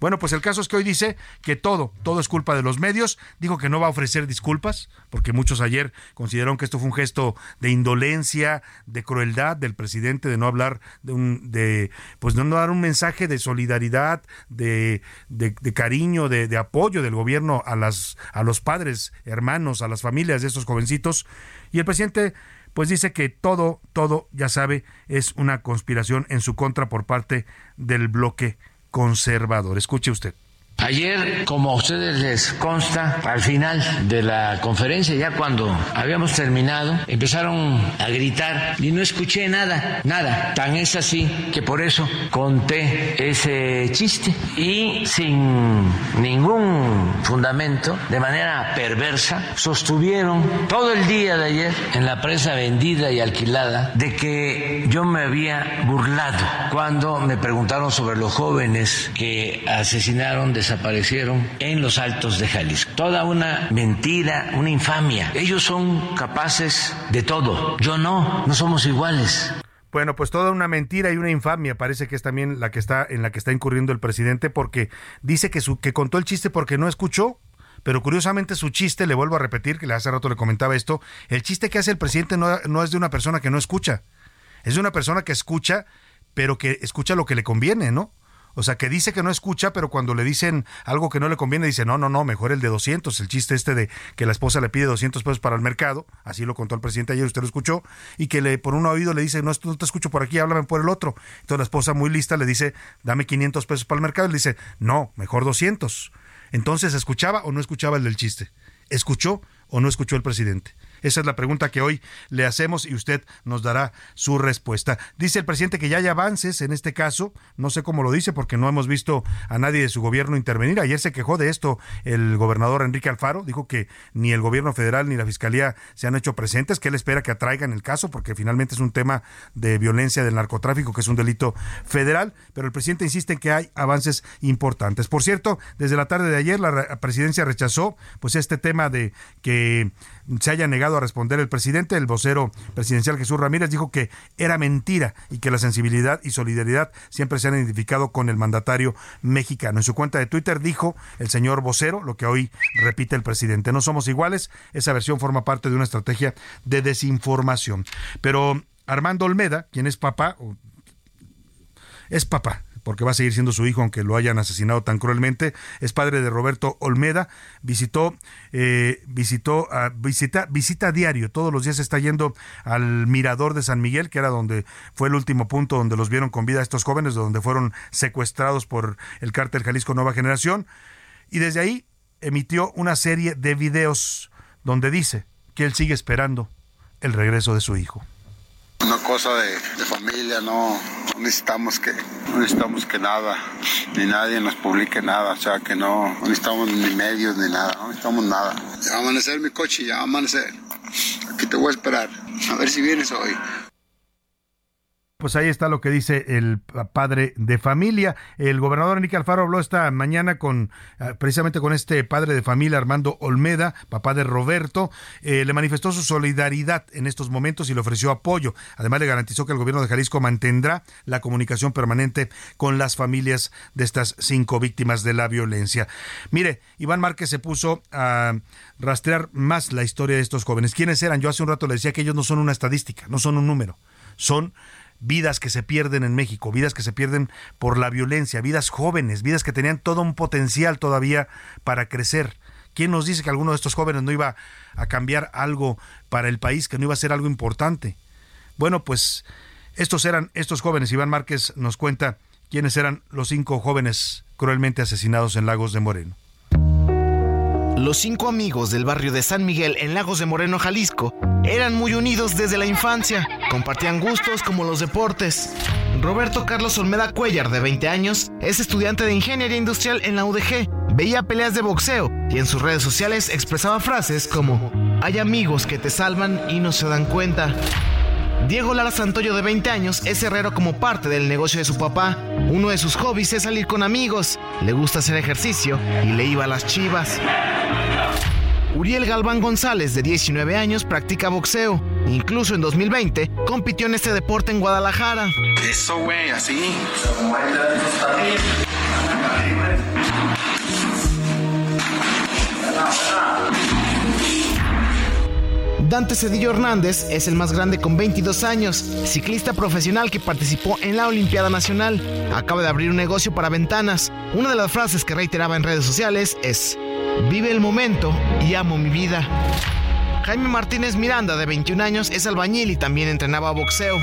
Bueno, pues el caso es que hoy dice que todo, todo es culpa de los medios. Dijo que no va a ofrecer disculpas, porque muchos ayer consideraron que esto fue un gesto de indolencia, de crueldad del presidente, de no hablar de un, de, pues no dar un mensaje de solidaridad, de, de, cariño, de, de apoyo del gobierno a las, a los padres, hermanos, a las familias de estos jovencitos. Y el presidente pues dice que todo, todo, ya sabe, es una conspiración en su contra por parte del bloque conservador. Escuche usted. Ayer, como a ustedes les consta, al final de la conferencia, ya cuando habíamos terminado, empezaron a gritar y no escuché nada, nada. Tan es así que por eso conté ese chiste y sin ningún fundamento, de manera perversa, sostuvieron todo el día de ayer en la prensa vendida y alquilada de que yo me había burlado cuando me preguntaron sobre los jóvenes que asesinaron de desaparecieron en los altos de Jalisco. Toda una mentira, una infamia. Ellos son capaces de todo. Yo no, no somos iguales. Bueno, pues toda una mentira y una infamia parece que es también la que está en la que está incurriendo el presidente porque dice que su que contó el chiste porque no escuchó pero curiosamente su chiste, le vuelvo a repetir, que hace rato le comentaba esto, el chiste que hace el presidente no, no, es de una persona que no escucha, es de una persona que escucha, pero que escucha lo que le conviene, ¿no? O sea, que dice que no escucha, pero cuando le dicen algo que no le conviene, dice, no, no, no, mejor el de 200. El chiste este de que la esposa le pide 200 pesos para el mercado, así lo contó el presidente ayer, usted lo escuchó, y que le por un oído le dice, no, no te escucho por aquí, háblame por el otro. Entonces la esposa muy lista le dice, dame 500 pesos para el mercado, y le dice, no, mejor 200. Entonces, ¿escuchaba o no escuchaba el del chiste? ¿Escuchó o no escuchó el presidente? Esa es la pregunta que hoy le hacemos y usted nos dará su respuesta. Dice el presidente que ya hay avances en este caso, no sé cómo lo dice porque no hemos visto a nadie de su gobierno intervenir. Ayer se quejó de esto el gobernador Enrique Alfaro, dijo que ni el gobierno federal ni la fiscalía se han hecho presentes, que él espera que atraigan el caso porque finalmente es un tema de violencia del narcotráfico, que es un delito federal, pero el presidente insiste en que hay avances importantes. Por cierto, desde la tarde de ayer la presidencia rechazó pues este tema de que se haya negado a responder el presidente. El vocero presidencial Jesús Ramírez dijo que era mentira y que la sensibilidad y solidaridad siempre se han identificado con el mandatario mexicano. En su cuenta de Twitter dijo el señor vocero lo que hoy repite el presidente. No somos iguales. Esa versión forma parte de una estrategia de desinformación. Pero Armando Olmeda, quien es papá, es papá, porque va a seguir siendo su hijo aunque lo hayan asesinado tan cruelmente. Es padre de Roberto Olmeda, visitó, eh, visitó, a, visita, visita diario, todos los días está yendo al mirador de San Miguel, que era donde fue el último punto donde los vieron con vida estos jóvenes, donde fueron secuestrados por el cártel Jalisco Nueva Generación, y desde ahí emitió una serie de videos donde dice que él sigue esperando el regreso de su hijo. Una cosa de, familia, no, necesitamos que no necesitamos que nada, ni nadie nos publique nada, o sea que no, necesitamos ni medios ni nada, no necesitamos nada. Ya va a amanecer mi coche, ya va a amanecer. Aquí te voy a esperar, a ver si vienes hoy. Pues ahí está lo que dice el padre de familia. El gobernador Enrique Alfaro habló esta mañana con ah, precisamente con este padre de familia Armando Olmeda, papá de Roberto. Eh, le manifestó su solidaridad en estos momentos y le ofreció apoyo. Además le garantizó que el gobierno de Jalisco mantendrá la comunicación permanente con las familias de estas cinco víctimas de la violencia. Mire, Iván Márquez se puso a rastrear más la historia de estos jóvenes. ¿Quiénes eran? Yo hace un rato le decía que ellos no son una estadística, no son un número, son vidas que se pierden en México, vidas que se pierden por la violencia, vidas jóvenes, vidas que tenían todo un potencial todavía para crecer. ¿Quién nos dice que alguno de estos jóvenes no iba a cambiar algo para el país, que no iba a ser algo importante? Bueno, pues estos eran estos jóvenes. Iván Márquez nos cuenta quiénes eran los cinco jóvenes cruelmente asesinados en Lagos de Moreno. Los cinco amigos del barrio de San Miguel en Lagos de Moreno, Jalisco, eran muy unidos desde la infancia. Compartían gustos como los deportes. Roberto Carlos Olmeda Cuellar, de 20 años, es estudiante de Ingeniería Industrial en la UDG. Veía peleas de boxeo y en sus redes sociales expresaba frases como, hay amigos que te salvan y no se dan cuenta. Diego Lara Santoyo, de 20 años, es herrero como parte del negocio de su papá. Uno de sus hobbies es salir con amigos, le gusta hacer ejercicio y le iba a las chivas. Uriel Galván González, de 19 años, practica boxeo. Incluso en 2020 compitió en este deporte en Guadalajara. Eso, güey, así. Dante Cedillo Hernández es el más grande con 22 años, ciclista profesional que participó en la Olimpiada Nacional. Acaba de abrir un negocio para ventanas. Una de las frases que reiteraba en redes sociales es, vive el momento y amo mi vida. Jaime Martínez Miranda, de 21 años, es albañil y también entrenaba boxeo.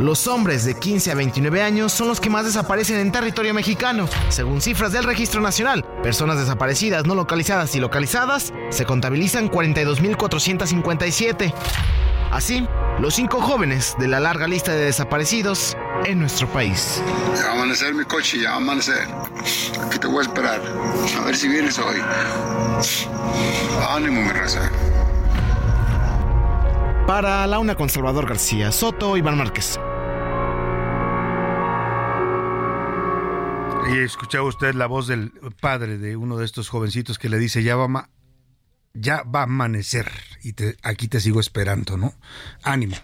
Los hombres de 15 a 29 años son los que más desaparecen en territorio mexicano. Según cifras del Registro Nacional, personas desaparecidas, no localizadas y localizadas se contabilizan 42.457. Así, los cinco jóvenes de la larga lista de desaparecidos en nuestro país. Ya va a amanecer mi coche, ya va a amanecer. Aquí te voy a esperar. A ver si vienes hoy. Ánimo, mi raza. Para la una con Salvador García, Soto, Iván Márquez. Y escuchaba usted la voz del padre de uno de estos jovencitos que le dice, ya va, ya va a amanecer y aquí te sigo esperando, ¿no? Ánimo,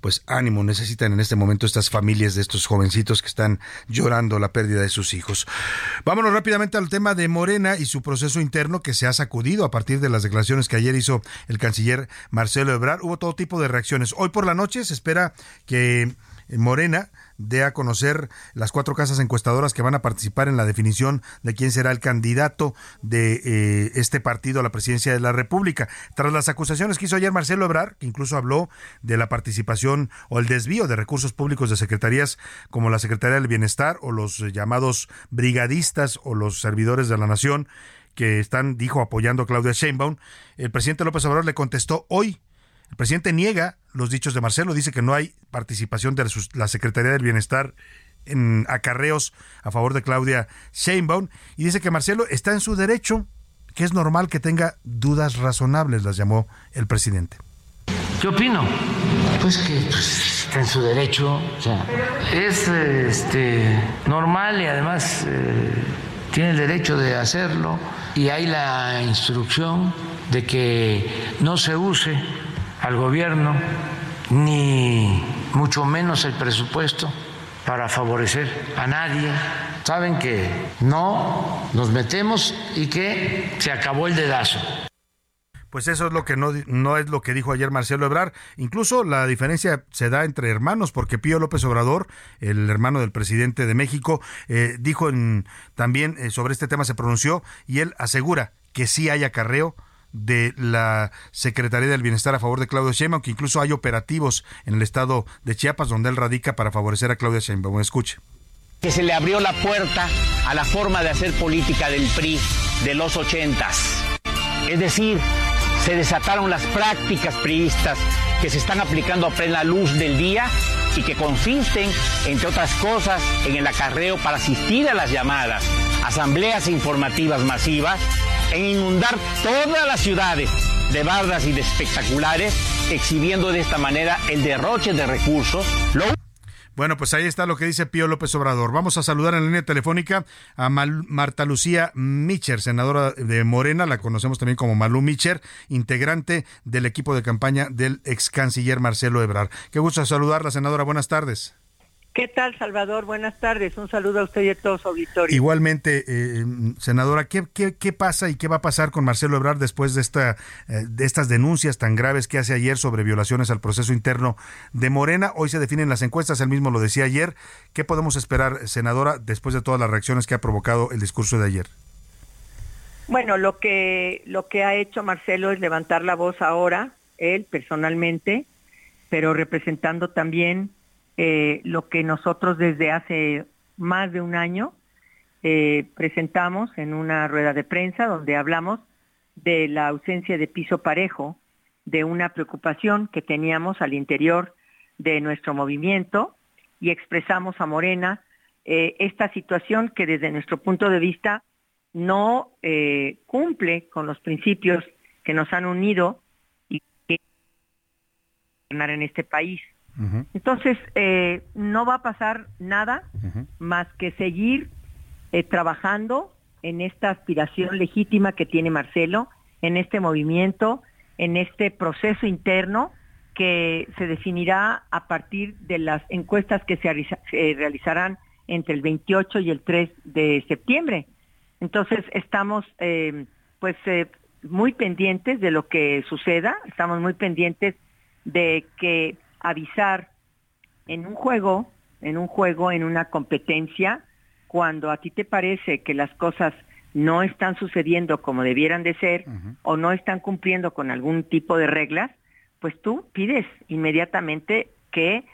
pues ánimo, necesitan en este momento estas familias de estos jovencitos que están llorando la pérdida de sus hijos. Vámonos rápidamente al tema de Morena y su proceso interno que se ha sacudido a partir de las declaraciones que ayer hizo el canciller Marcelo Ebrard. Hubo todo tipo de reacciones. Hoy por la noche se espera que Morena de a conocer las cuatro casas encuestadoras que van a participar en la definición de quién será el candidato de eh, este partido a la presidencia de la República. Tras las acusaciones que hizo ayer Marcelo Ebrar, que incluso habló de la participación o el desvío de recursos públicos de secretarías como la Secretaría del Bienestar o los llamados brigadistas o los servidores de la Nación que están, dijo, apoyando a Claudia Sheinbaum, el presidente López Obrador le contestó hoy el presidente niega los dichos de Marcelo, dice que no hay participación de la Secretaría del Bienestar en acarreos a favor de Claudia Sheinbaum y dice que Marcelo está en su derecho, que es normal que tenga dudas razonables, las llamó el presidente. ¿Qué opino? Pues que pues, está en su derecho, es este, normal y además eh, tiene el derecho de hacerlo y hay la instrucción de que no se use al gobierno, ni mucho menos el presupuesto para favorecer a nadie. Saben que no nos metemos y que se acabó el dedazo. pues eso es lo que no, no es lo que dijo ayer Marcelo Ebrard. Incluso la diferencia se da entre hermanos, porque Pío López Obrador, el hermano del presidente de México, eh, dijo en, también eh, sobre este tema se pronunció y él asegura que sí hay acarreo de la Secretaría del Bienestar a favor de Claudia Sheinbaum, que incluso hay operativos en el estado de Chiapas donde él radica para favorecer a Claudia Sheinbaum. Escuche que se le abrió la puerta a la forma de hacer política del PRI de los ochentas. Es decir, se desataron las prácticas priistas que se están aplicando a plena luz del día y que consisten, entre otras cosas, en el acarreo para asistir a las llamadas asambleas informativas masivas, en inundar todas las ciudades de bardas y de espectaculares, exhibiendo de esta manera el derroche de recursos. Bueno, pues ahí está lo que dice Pío López Obrador. Vamos a saludar en la línea telefónica a Marta Lucía Micher, senadora de Morena, la conocemos también como Malú Micher, integrante del equipo de campaña del ex canciller Marcelo Ebrard. Qué gusto saludarla, senadora. Buenas tardes. ¿Qué tal, Salvador? Buenas tardes. Un saludo a usted y a todos los auditores. Igualmente, eh, senadora, ¿qué, ¿qué, pasa y qué va a pasar con Marcelo Ebrard después de, esta, eh, de estas denuncias tan graves que hace ayer sobre violaciones al proceso interno de Morena? Hoy se definen las encuestas, él mismo lo decía ayer. ¿Qué podemos esperar, senadora, después de todas las reacciones que ha provocado el discurso de ayer? Bueno, lo que, lo que ha hecho Marcelo es levantar la voz ahora, él personalmente, pero representando también eh, lo que nosotros desde hace más de un año eh, presentamos en una rueda de prensa donde hablamos de la ausencia de piso parejo, de una preocupación que teníamos al interior de nuestro movimiento y expresamos a Morena eh, esta situación que desde nuestro punto de vista no cumple con los principios que nos han unido y que en este país. Entonces, eh, no va a pasar nada más que seguir eh, trabajando en esta aspiración legítima que tiene Marcelo, en este movimiento, en este proceso interno que se definirá a partir de las encuestas que se, realizarán entre el 28 y el 3 de septiembre. Entonces, estamos eh, pues muy pendientes de lo que suceda, estamos muy pendientes de que avisar en un juego, en un juego, en una competencia, cuando a ti te parece que las cosas no están sucediendo como debieran de ser o no están cumpliendo con algún tipo de reglas, pues tú pides inmediatamente que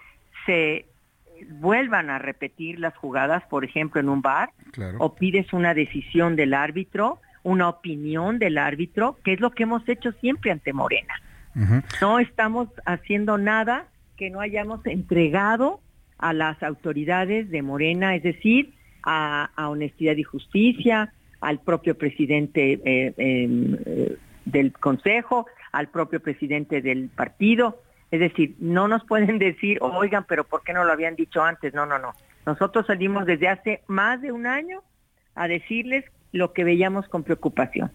se vuelvan a repetir las jugadas, por ejemplo, en un bar, o pides una decisión del árbitro, una opinión del árbitro, que es lo que hemos hecho siempre ante Morena. No estamos haciendo nada que no hayamos entregado a las autoridades de Morena, es decir, a, honestidad y justicia, al propio presidente eh, em, eh, del Consejo, al propio presidente del partido. Es decir, no nos pueden decir, oigan, pero ¿por qué no lo habían dicho antes? No, no, no. Nosotros salimos desde hace más de un año a decirles lo que veíamos con preocupación.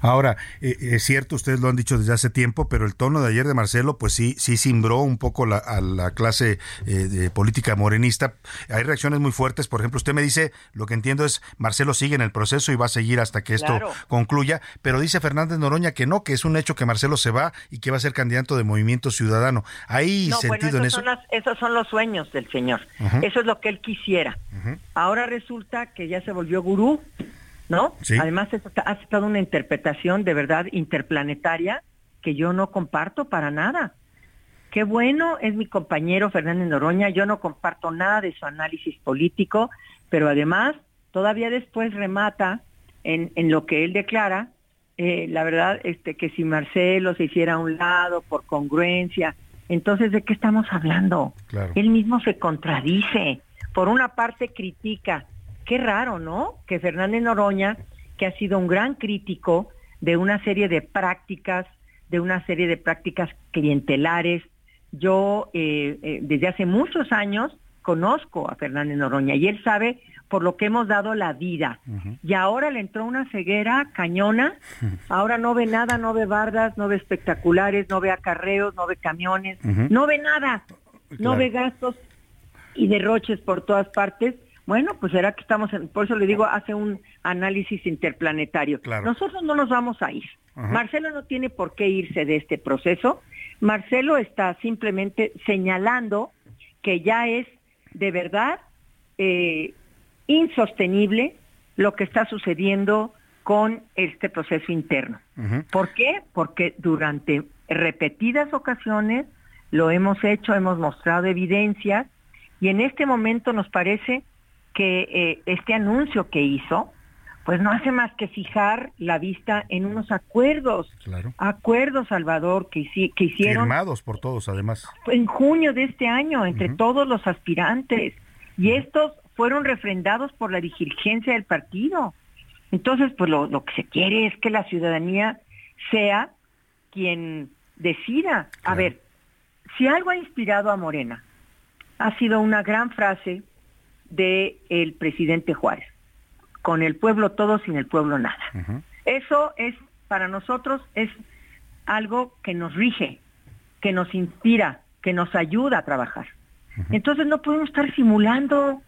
Ahora, eh, es cierto, ustedes lo han dicho desde hace tiempo, pero el tono de ayer de Marcelo, pues sí, sí simbró un poco la, a la clase eh, de política morenista. Hay reacciones muy fuertes. Por ejemplo, usted me dice, lo que entiendo es, Marcelo sigue en el proceso y va a seguir hasta que esto concluya, pero dice Fernández Noroña que no, que es un hecho que Marcelo se va y que va a ser candidato de Movimiento Ciudadano. ¿Hay sentido en eso? Son esos son los sueños del señor. Eso es lo que él quisiera. Ahora resulta que ya se volvió gurú ¿no? Además, ha estado una interpretación de verdad interplanetaria que yo no comparto para nada. Qué bueno es mi compañero Fernández Noroña, yo no comparto nada de su análisis político, pero además todavía después remata en, en lo que él declara, eh, la verdad, este, que si Marcelo se hiciera a un lado por congruencia, entonces ¿de qué estamos hablando? Él mismo se contradice. Por una parte critica Qué raro, ¿no? Que Fernández Noroña, que ha sido un gran crítico de una serie de prácticas, de una serie de prácticas clientelares. Yo eh, eh, desde hace muchos años conozco a Fernández Noroña y él sabe por lo que hemos dado la vida. Y ahora le entró una ceguera cañona, ahora no ve nada, no ve bardas, no ve espectaculares, no ve acarreos, no ve camiones, no ve nada, no ve gastos y derroches por todas partes Bueno, pues será que estamos, en, por eso le digo, hace un análisis interplanetario. Nosotros no nos vamos a ir. Marcelo no tiene por qué irse de este proceso. Marcelo está simplemente señalando que ya es de verdad eh, insostenible lo que está sucediendo con este proceso interno. ¿Por qué? Porque durante repetidas ocasiones lo hemos hecho, hemos mostrado evidencias y en este momento nos parece que eh, este anuncio que hizo, pues no hace más que fijar la vista en unos acuerdos, acuerdos, Salvador, que, que hicieron... Firmados por todos, además. En junio de este año, entre todos los aspirantes. Y estos fueron refrendados por la dirigencia del partido. Entonces, pues lo, lo que se quiere es que la ciudadanía sea quien decida. A ver, si algo ha inspirado a Morena, ha sido una gran frase del el presidente Juárez. Con el pueblo todo, sin el pueblo nada. Eso es, para nosotros, es algo que nos rige, que nos inspira, que nos ayuda a trabajar. Entonces no podemos estar simulando.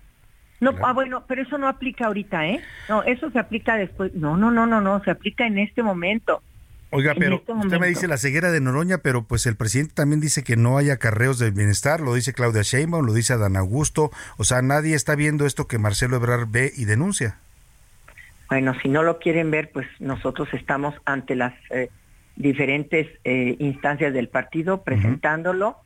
No, ah, bueno, pero eso no aplica ahorita, ¿eh? No, eso se aplica después. No, no, no, no, no, se aplica en este momento. Oiga, pero este usted me dice la ceguera de Noroña, pero pues el presidente también dice que no hay acarreos del bienestar, lo dice Claudia Sheinbaum, lo dice Adán Augusto, o sea, nadie está viendo esto que Marcelo Ebrard ve y denuncia. Bueno, si no lo quieren ver, pues nosotros estamos ante las eh, diferentes eh, instancias del partido presentándolo.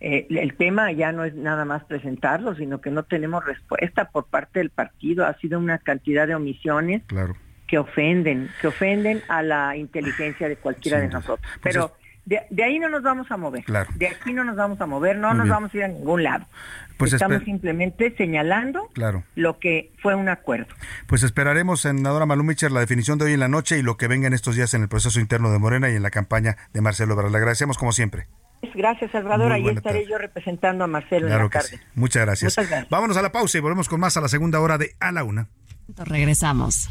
Eh, el tema ya no es nada más presentarlo, sino que no tenemos respuesta por parte del partido. Ha sido una cantidad de omisiones. Claro que ofenden, que ofenden a la inteligencia de cualquiera de nosotros. Pues Pero de, ahí no nos vamos a mover. De aquí no nos vamos a mover, no nos vamos a ir a ningún lado. Pues Estamos simplemente señalando lo que fue un acuerdo. Pues esperaremos, senadora Malumicher, la definición de hoy en la noche y lo que venga en estos días en el proceso interno de Morena y en la campaña de Marcelo Ebrard. Le agradecemos como siempre. Gracias, Salvador. Ahí estaré yo representando a Marcelo en la tarde. Muchas gracias. Muchas gracias. Vámonos a la pausa y volvemos con más a la segunda hora de A la Una. Regresamos.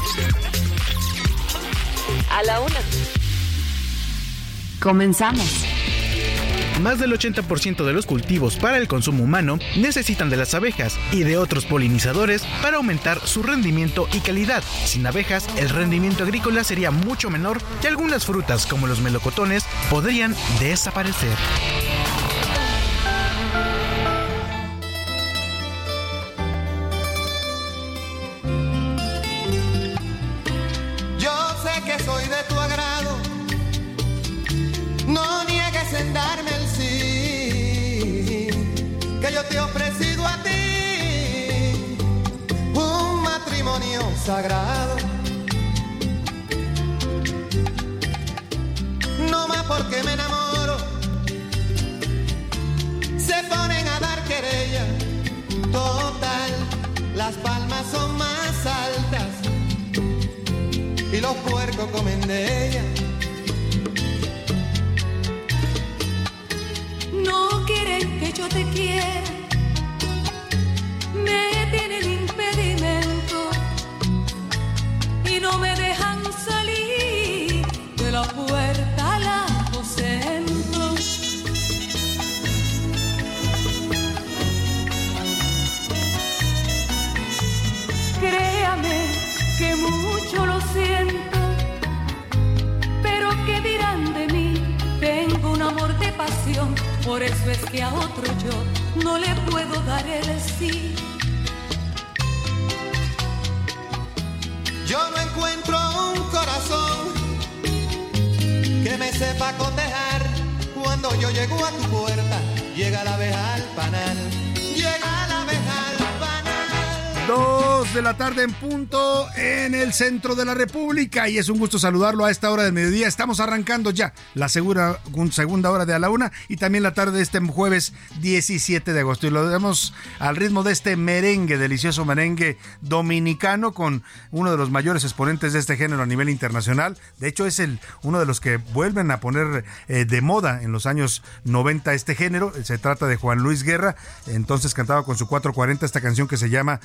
a la una. Comenzamos. Más del 80% de los cultivos para el consumo humano necesitan de las abejas y de otros polinizadores para aumentar su rendimiento y calidad. Sin abejas, el rendimiento agrícola sería mucho menor y algunas frutas como los melocotones podrían desaparecer. Te he ofrecido a ti un matrimonio sagrado. No más porque me enamoro, se ponen a dar querella. Total, las palmas son más altas y los puercos comen de ella. No quieren que yo te quiera por eso es que a otro yo no le puedo dar el sí. Yo no encuentro un corazón que me sepa condejar. Cuando yo llego a tu puerta, llega la abeja al panal. Llega 2 de la tarde en punto en el centro de la República y es un gusto saludarlo a esta hora del mediodía. Estamos arrancando ya la segunda hora de a la una y también la tarde de este jueves 17 de agosto. Y lo damos al ritmo de este merengue, delicioso merengue dominicano con uno de los mayores exponentes de este género a nivel internacional. De hecho, es el, uno de los que vuelven a poner eh, de moda en los años 90 este género. Se trata de Juan Luis Guerra. Entonces cantaba con su 440 esta canción que se llama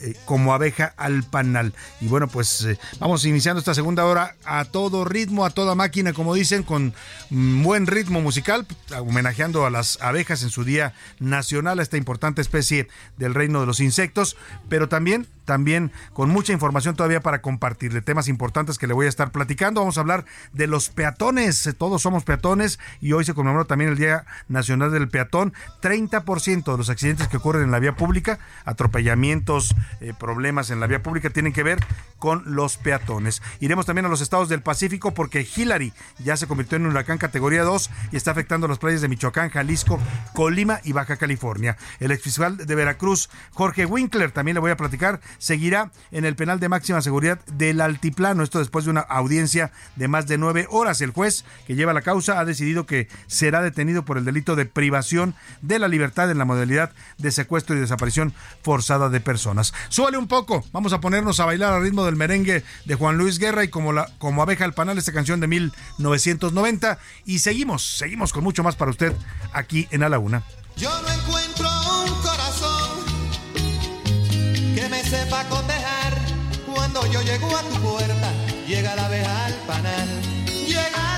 eh, como abeja al panal. Y bueno, pues eh, vamos iniciando esta segunda hora a todo ritmo, a toda máquina, como dicen, con buen ritmo musical, homenajeando a las abejas en su día nacional, a esta importante especie del reino de los insectos, pero también también con mucha información todavía para compartir de temas importantes que le voy a estar platicando. Vamos a hablar de los peatones. Todos somos peatones y hoy se conmemora también el Día Nacional del Peatón. 30% de los accidentes que ocurren en la vía pública, atropellamientos, eh, problemas en la vía pública, tienen que ver con los peatones. Iremos también a los estados del Pacífico porque Hillary ya se convirtió en un huracán categoría 2 y está afectando las playas de Michoacán, Jalisco, Colima y Baja California. El exfiscal de Veracruz, Jorge Winkler, también le voy a platicar seguirá en el penal de máxima seguridad del Altiplano. Esto después de una audiencia de más de nueve horas. El juez que lleva la causa ha decidido que será detenido por el delito de privación de la libertad en la modalidad de secuestro y desaparición forzada de personas. Súbale un poco, vamos a ponernos a bailar al ritmo del merengue de Juan Luis Guerra y como, la, abeja al panal, esta canción de 1990. Y seguimos, seguimos con mucho más para usted aquí en A la Una. Yo no encuentro un corazón que me sepa cotejar. Cuando yo llego a tu puerta, llega la abeja al panal. Llega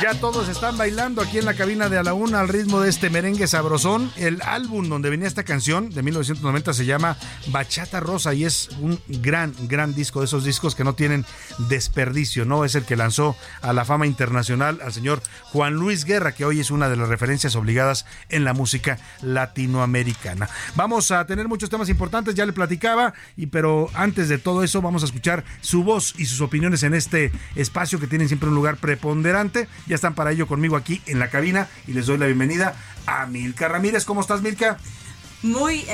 Ya todos están bailando aquí en la cabina de A la Una al ritmo de este merengue sabrosón. El álbum donde venía esta canción de 1990 se llama Bachata Rosa y es un gran, gran disco de esos discos que no tienen desperdicio, ¿no? Es el que lanzó a la fama internacional al señor Juan Luis Guerra, que hoy es una de las referencias obligadas en la música latinoamericana. Vamos a tener muchos temas importantes, ya le platicaba, y pero antes de todo eso vamos a escuchar su voz y sus opiniones en este espacio que tienen siempre un lugar preponderante. Ya están para ello conmigo aquí en la cabina y les doy la bienvenida a Milka Ramírez. ¿Cómo estás, Milka? Muy.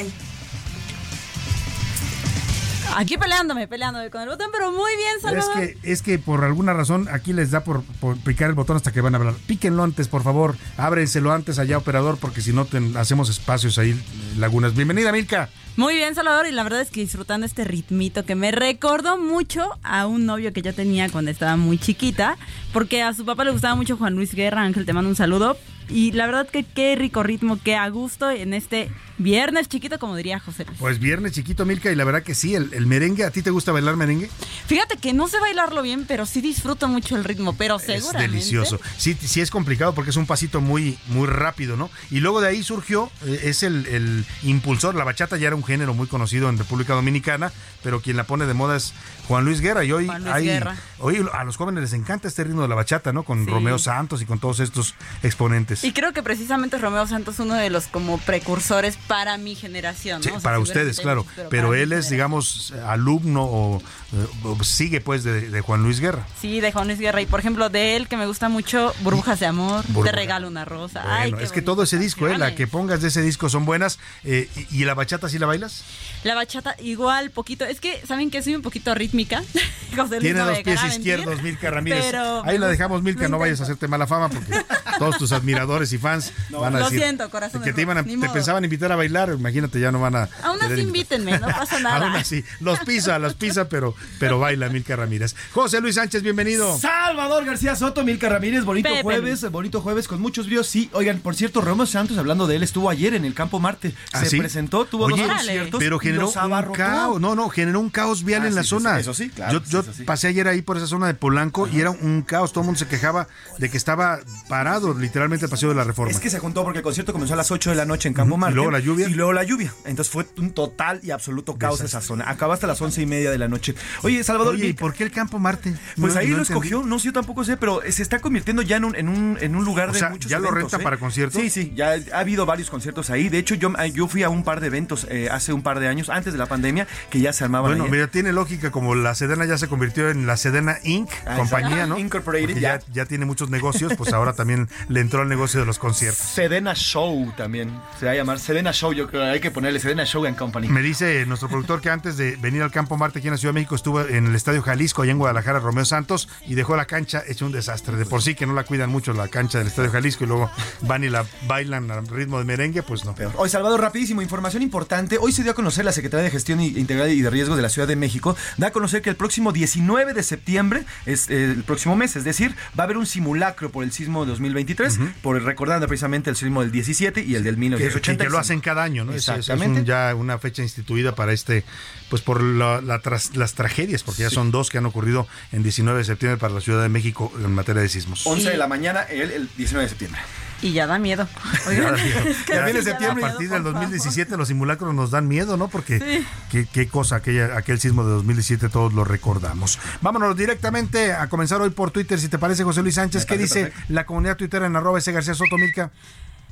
Eh, Aquí peleándome, peleándome con el botón, pero muy bien, Es Salvador. que, es que por alguna razón aquí les da por, por picar el botón hasta que van a hablar. Píquenlo antes, por favor. Ábrenselo antes allá, operador, porque si no hacemos espacios ahí, lagunas. Bienvenida, Milka. Muy bien, Salvador, y la verdad es que disfrutando este ritmito que me recordó mucho a un novio que yo tenía cuando estaba muy chiquita, porque a su papá le gustaba mucho Juan Luis Guerra, Ángel, te mando un saludo. Y la verdad que qué rico ritmo, qué a gusto en este viernes chiquito, como diría José Luis. Pues viernes chiquito, Milka, y la verdad que sí, el, el merengue, ¿a ti te gusta bailar merengue? Fíjate que no sé bailarlo bien, pero sí disfruto mucho el ritmo, pero Es seguramente. delicioso. Sí, sí es complicado porque es un pasito muy, muy rápido, ¿no? Y luego de ahí surgió, eh, es el, el impulsor. La bachata ya era un género muy conocido en República Dominicana, pero quien la pone de moda es Juan Luis Guerra. Y hoy Juan Luis hay, Guerra. hoy a los jóvenes les encanta este ritmo de la bachata, ¿no? Con Sí. Romeo Santos y con todos estos exponentes. Y creo que precisamente Romeo Santos es uno de los como precursores para mi generación, ¿no? Sí, O sea, para ustedes, claro. Pero él es, digamos, alumno o, eh, o sigue pues de, de Juan Luis Guerra. Sí, de Juan Luis Guerra. Y por ejemplo, de él que me gusta mucho, Burbujas de Amor. Te regalo una rosa. Bueno, es que todo ese disco, eh, la que pongas de ese disco son buenas. eh, y, y la bachata sí la bailas? La bachata igual, poquito. Es que, ¿saben que Soy un poquito rítmica. José Luis Tiene no dos pies izquierdos, Milka Ramírez. pero Ahí la dejamos, Milka, lo no vayas a hacerte mala fama porque todos tus admiradores y fans van a Lo decir siento, corazón que te, iban a- te pensaban invitar a bailar, imagínate, ya no van a... Aún así invítenme, no pasa nada. Aún así, los pisa, los pisa, pero, pero baila Milka Ramírez. José Luis Sánchez, bienvenido. Salvador García Soto, Milka Ramírez, bonito Pepe. jueves, bonito jueves con muchos bríos. Sí, oigan, por cierto, Romeo Santos, hablando de él, estuvo ayer en el Campo Marte. ¿Ah, Se sí? presentó, tuvo Oye, dos conciertos. pero generó los un caos, no, no, generó un caos vial Ah, en la sí, sí, zona. Eso sí, claro, Yo, sí. pasé ayer ahí por esa zona de Polanco y era un caos, todo el mundo se quejaba de que estaba parado literalmente el paseo de la Reforma. Es que se juntó porque el concierto comenzó a las 8 de la noche en Campo Ujú, y Marte. luego la lluvia. Y luego la lluvia. Entonces fue un total y absoluto caos esa zona. Acabó hasta las once y media de la noche. Oye, Salvador. Oye, ¿y por qué el campo Marte? Pues No- ahí no lo entendí. escogió, no sé, yo tampoco sé, pero se está convirtiendo ya en un, en un, en un lugar O de sea, muchos ¿ya lo renta ¿eh? para conciertos? Sí, sí, ya ha habido varios conciertos ahí. De hecho, yo, yo fui a un par de eventos eh, hace un par de años, antes de la pandemia, que ya se armaban Bueno, ahí. mira, tiene lógica, como la Sedena ya se convirtió en la Sedena Inc., Ah, compañía, ¿no? Incorporated, ya, ya tiene muchos negocios, pues ahora también le entró al negocio de los conciertos. Sedena Show también. Se va a llamar Sedena Show, yo creo. Hay que ponerle Sedena Show and Company. Me dice nuestro productor que antes de venir al Campo Marte aquí en la Ciudad de México estuvo en el Estadio Jalisco, allá en Guadalajara, Romeo Santos, y dejó la cancha hecho un desastre. De por sí que no la cuidan mucho la cancha del Estadio Jalisco y luego van y la bailan al ritmo de merengue, pues no. Hoy, Salvador, rapidísimo, información importante. Hoy se dio a conocer la Secretaría de Gestión Integral y de Riesgo de la Ciudad de México. Da a conocer que el próximo 19 de septiembre, es eh, el próximo mes, es decir, va a haber un simulacro por el sismo de 2023, por recordando precisamente el sismo del 17 y el del Que, 1980. que lo hacen cada año, ¿no? Es- es- Es, Exactamente. un- ya una fecha instituida para este, pues por la- la tras- las tragedias, porque ya son dos que han ocurrido en 19 de septiembre para la Ciudad de México en materia de sismos. 11 de la mañana, el, el 19 de septiembre. Y ya da miedo. Ya, Oigan, ya, es que ya sí, viene septiembre, a partir del por favor. 2017 los simulacros nos dan miedo, ¿no? Porque qué, qué cosa, aquella, aquel sismo de 2017 todos lo recordamos. Vámonos directamente a comenzar hoy por Twitter, si te parece, José Luis Sánchez. ¿Qué dice la comunidad tuitera en arroba ese García Soto Milka?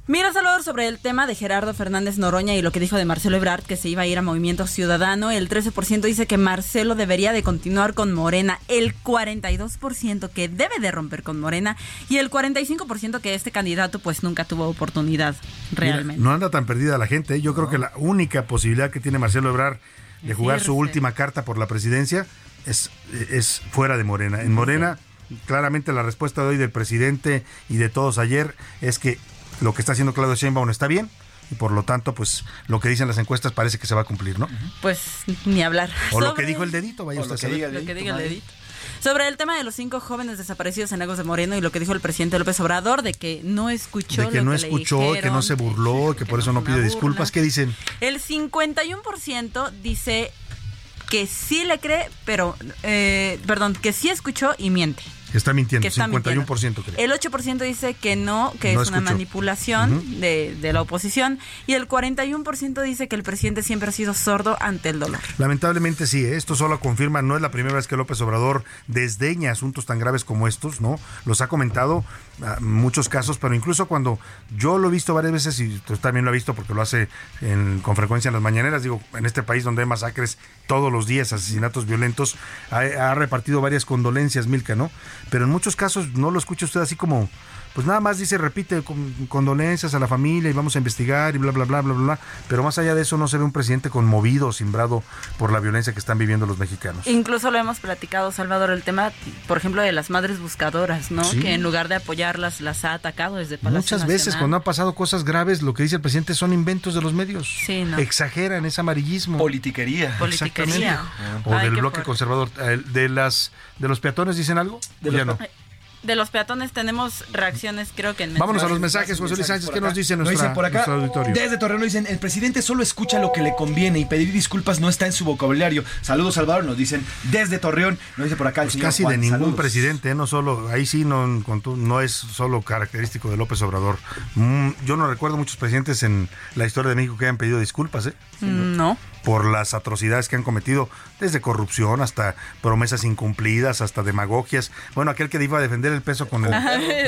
Mira, Salvador, sobre el tema de Gerardo Fernández Noroña y lo que dijo de Marcelo Ebrard, que se iba a ir a Movimiento Ciudadano, el 13% dice que Marcelo debería de continuar con Morena, el 42% que debe de romper con Morena y el 45% que este candidato pues nunca tuvo oportunidad realmente. Mira, no anda tan perdida la gente. ¿eh? Yo creo que la única posibilidad que tiene Marcelo Ebrard de jugar su última carta por la presidencia es, es fuera de Morena. En Morena, claramente la respuesta de hoy del presidente y de todos ayer es que lo que está haciendo Claudio Sheinbaum está bien y por lo tanto, pues lo que dicen las encuestas parece que se va a cumplir, ¿no? Pues ni hablar. O lo Sobre- que dijo el dedito, vaya usted lo a que saber. diga el Lo que dedito, diga el madre. dedito. Sobre el tema de los cinco jóvenes desaparecidos en Lagos de Moreno y lo que dijo el presidente López Obrador de que no escuchó De que lo no que le escuchó, que no se burló, que por eso no pide burla. disculpas. ¿Qué dicen? El 51% dice que sí le cree, pero, eh, perdón, que sí escuchó y miente. Está mintiendo, Que está 51% creo. El 8% dice que no, que No es una manipulación de, de la oposición. Y el 41% dice que el presidente siempre ha sido sordo ante el dolor. Lamentablemente sí, ¿eh? esto solo confirma, no es la primera vez que López Obrador desdeña asuntos tan graves como estos, ¿no? Los ha comentado ah, muchos casos, pero incluso cuando yo lo he visto varias veces y tú también lo has visto porque lo hace en- con frecuencia en las mañaneras, digo, en este país donde hay masacres todos los días, asesinatos violentos, ha, ha repartido varias condolencias, Milka, ¿no? Pero en muchos casos no lo escucha usted así como... Pues nada más dice, repite con- condolencias a la familia y vamos a investigar y bla, bla, bla, bla, bla, bla. Pero más allá de eso no se ve un presidente conmovido, simbrado por la violencia que están viviendo los mexicanos. Incluso lo hemos platicado, Salvador, el tema, por ejemplo, de las madres buscadoras, ¿no? Sí. Que en lugar de apoyarlas, las ha atacado desde Palacio Muchas veces cuando han pasado cosas graves, lo que dice el presidente son inventos de los medios. Sí, no. Exageran, es amarillismo. Politiquería. Politiquería. Exactamente. O Ay, del bloque conservador. El- De las de los peatones dicen algo? De ¿O los ya no. De los peatones tenemos reacciones, creo que en Vámonos a los mensajes. José Luis Sánchez. ¿Qué nos dice Nos nuestra, dicen por acá, nuestro auditorio? Desde Torreón nos dicen, el presidente solo escucha lo que le conviene y pedir disculpas no está en su vocabulario. Saludos, Salvador, nos dicen desde Torreón, nos dice por acá el Pues señor casi Juan, de ningún saludos. presidente, ¿eh? no solo, ahí sí no, con tu- no es solo característico de López Obrador. Mm, yo no recuerdo muchos presidentes en la historia de México que hayan pedido disculpas, ¿eh? No. Por las atrocidades que han cometido, desde corrupción hasta promesas incumplidas, hasta demagogias. Bueno, aquel que iba a defender el peso con el,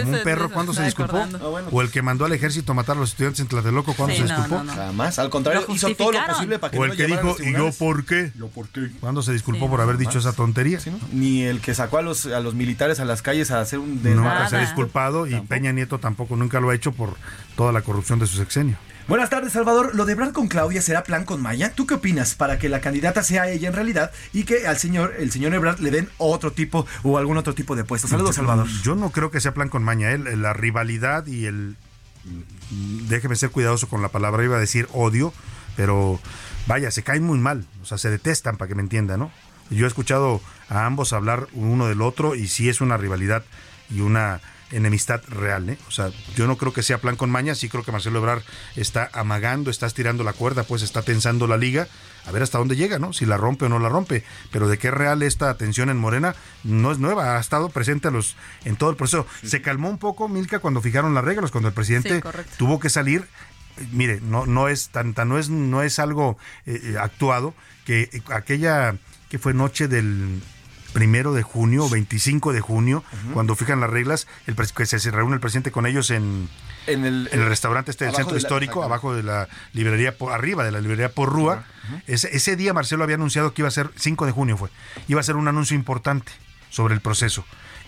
un perro, ¿cuándo se disculpó? Ah, bueno. O el que mandó al ejército a matar a los estudiantes en Tlatelolco, ¿cuándo Sí, se no, disculpó? no, no. Jamás, al contrario, hizo todo lo posible para que O no el lo que dijo, ¿y yo por qué? ¿Yo por qué? ¿Cuándo se disculpó Sí, por haber no, dicho más. esa tontería? Sí, ¿no? Ni el que sacó a los, a los militares a las calles a hacer un No, desmadre. pues se ha disculpado y Peña Nieto tampoco nunca lo ha hecho por toda la corrupción de su sexenio. Buenas tardes, Salvador. ¿Lo de Brad con Claudia será plan con Maya? ¿Tú qué opinas? Para que la candidata sea ella en realidad y que al señor, el señor Ebrard, le den otro tipo o algún otro tipo de puesto. Saludos, Salvador. Yo no creo que sea plan con maña. ¿eh? La rivalidad y el. Déjeme ser cuidadoso con la palabra, iba a decir odio, pero vaya, se caen muy mal. O sea, se detestan, para que me entienda, ¿no? Yo he escuchado a ambos hablar uno del otro y sí es una rivalidad y una enemistad real, ¿eh? O sea, yo no creo que sea plan con maña, sí creo que Marcelo Ebrard está amagando, está estirando la cuerda, pues está tensando la liga, a ver hasta dónde llega, ¿no? Si la rompe o no la rompe, pero de qué es real esta tensión en Morena no es nueva, ha estado presente a los en todo el proceso. Se calmó un poco Milka cuando fijaron las reglas, cuando el presidente Sí, tuvo que salir mire, no, no es tan, tan- no es, no es algo eh, eh, actuado que aquella que fue noche del primero de junio, 25 de junio, cuando fijan las reglas, el que se, reúne el presidente con ellos en, En el, en el restaurante este del centro de la- histórico, abajo de la librería, por, arriba de la librería Porrúa. ese, ese día Marcelo había anunciado que iba a ser, 5 de junio fue, iba a ser un anuncio importante sobre el proceso.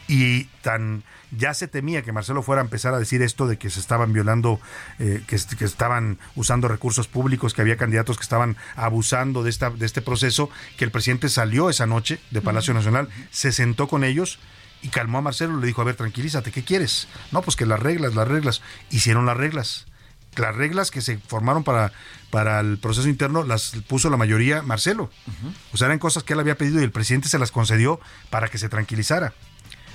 Y tan ya se temía que Marcelo fuera a empezar a decir esto de que se estaban violando, eh, que, est- que estaban usando recursos públicos, que había candidatos que estaban abusando de, esta, de este proceso, que el presidente salió esa noche de Palacio Nacional, se sentó con ellos y calmó a Marcelo, le dijo, a ver, tranquilízate, ¿qué quieres? No, pues que las reglas, las reglas. Hicieron las reglas. Las reglas que se formaron para, para el proceso interno las puso la mayoría Marcelo. O sea, eran cosas que él había pedido y el presidente se las concedió para que se tranquilizara.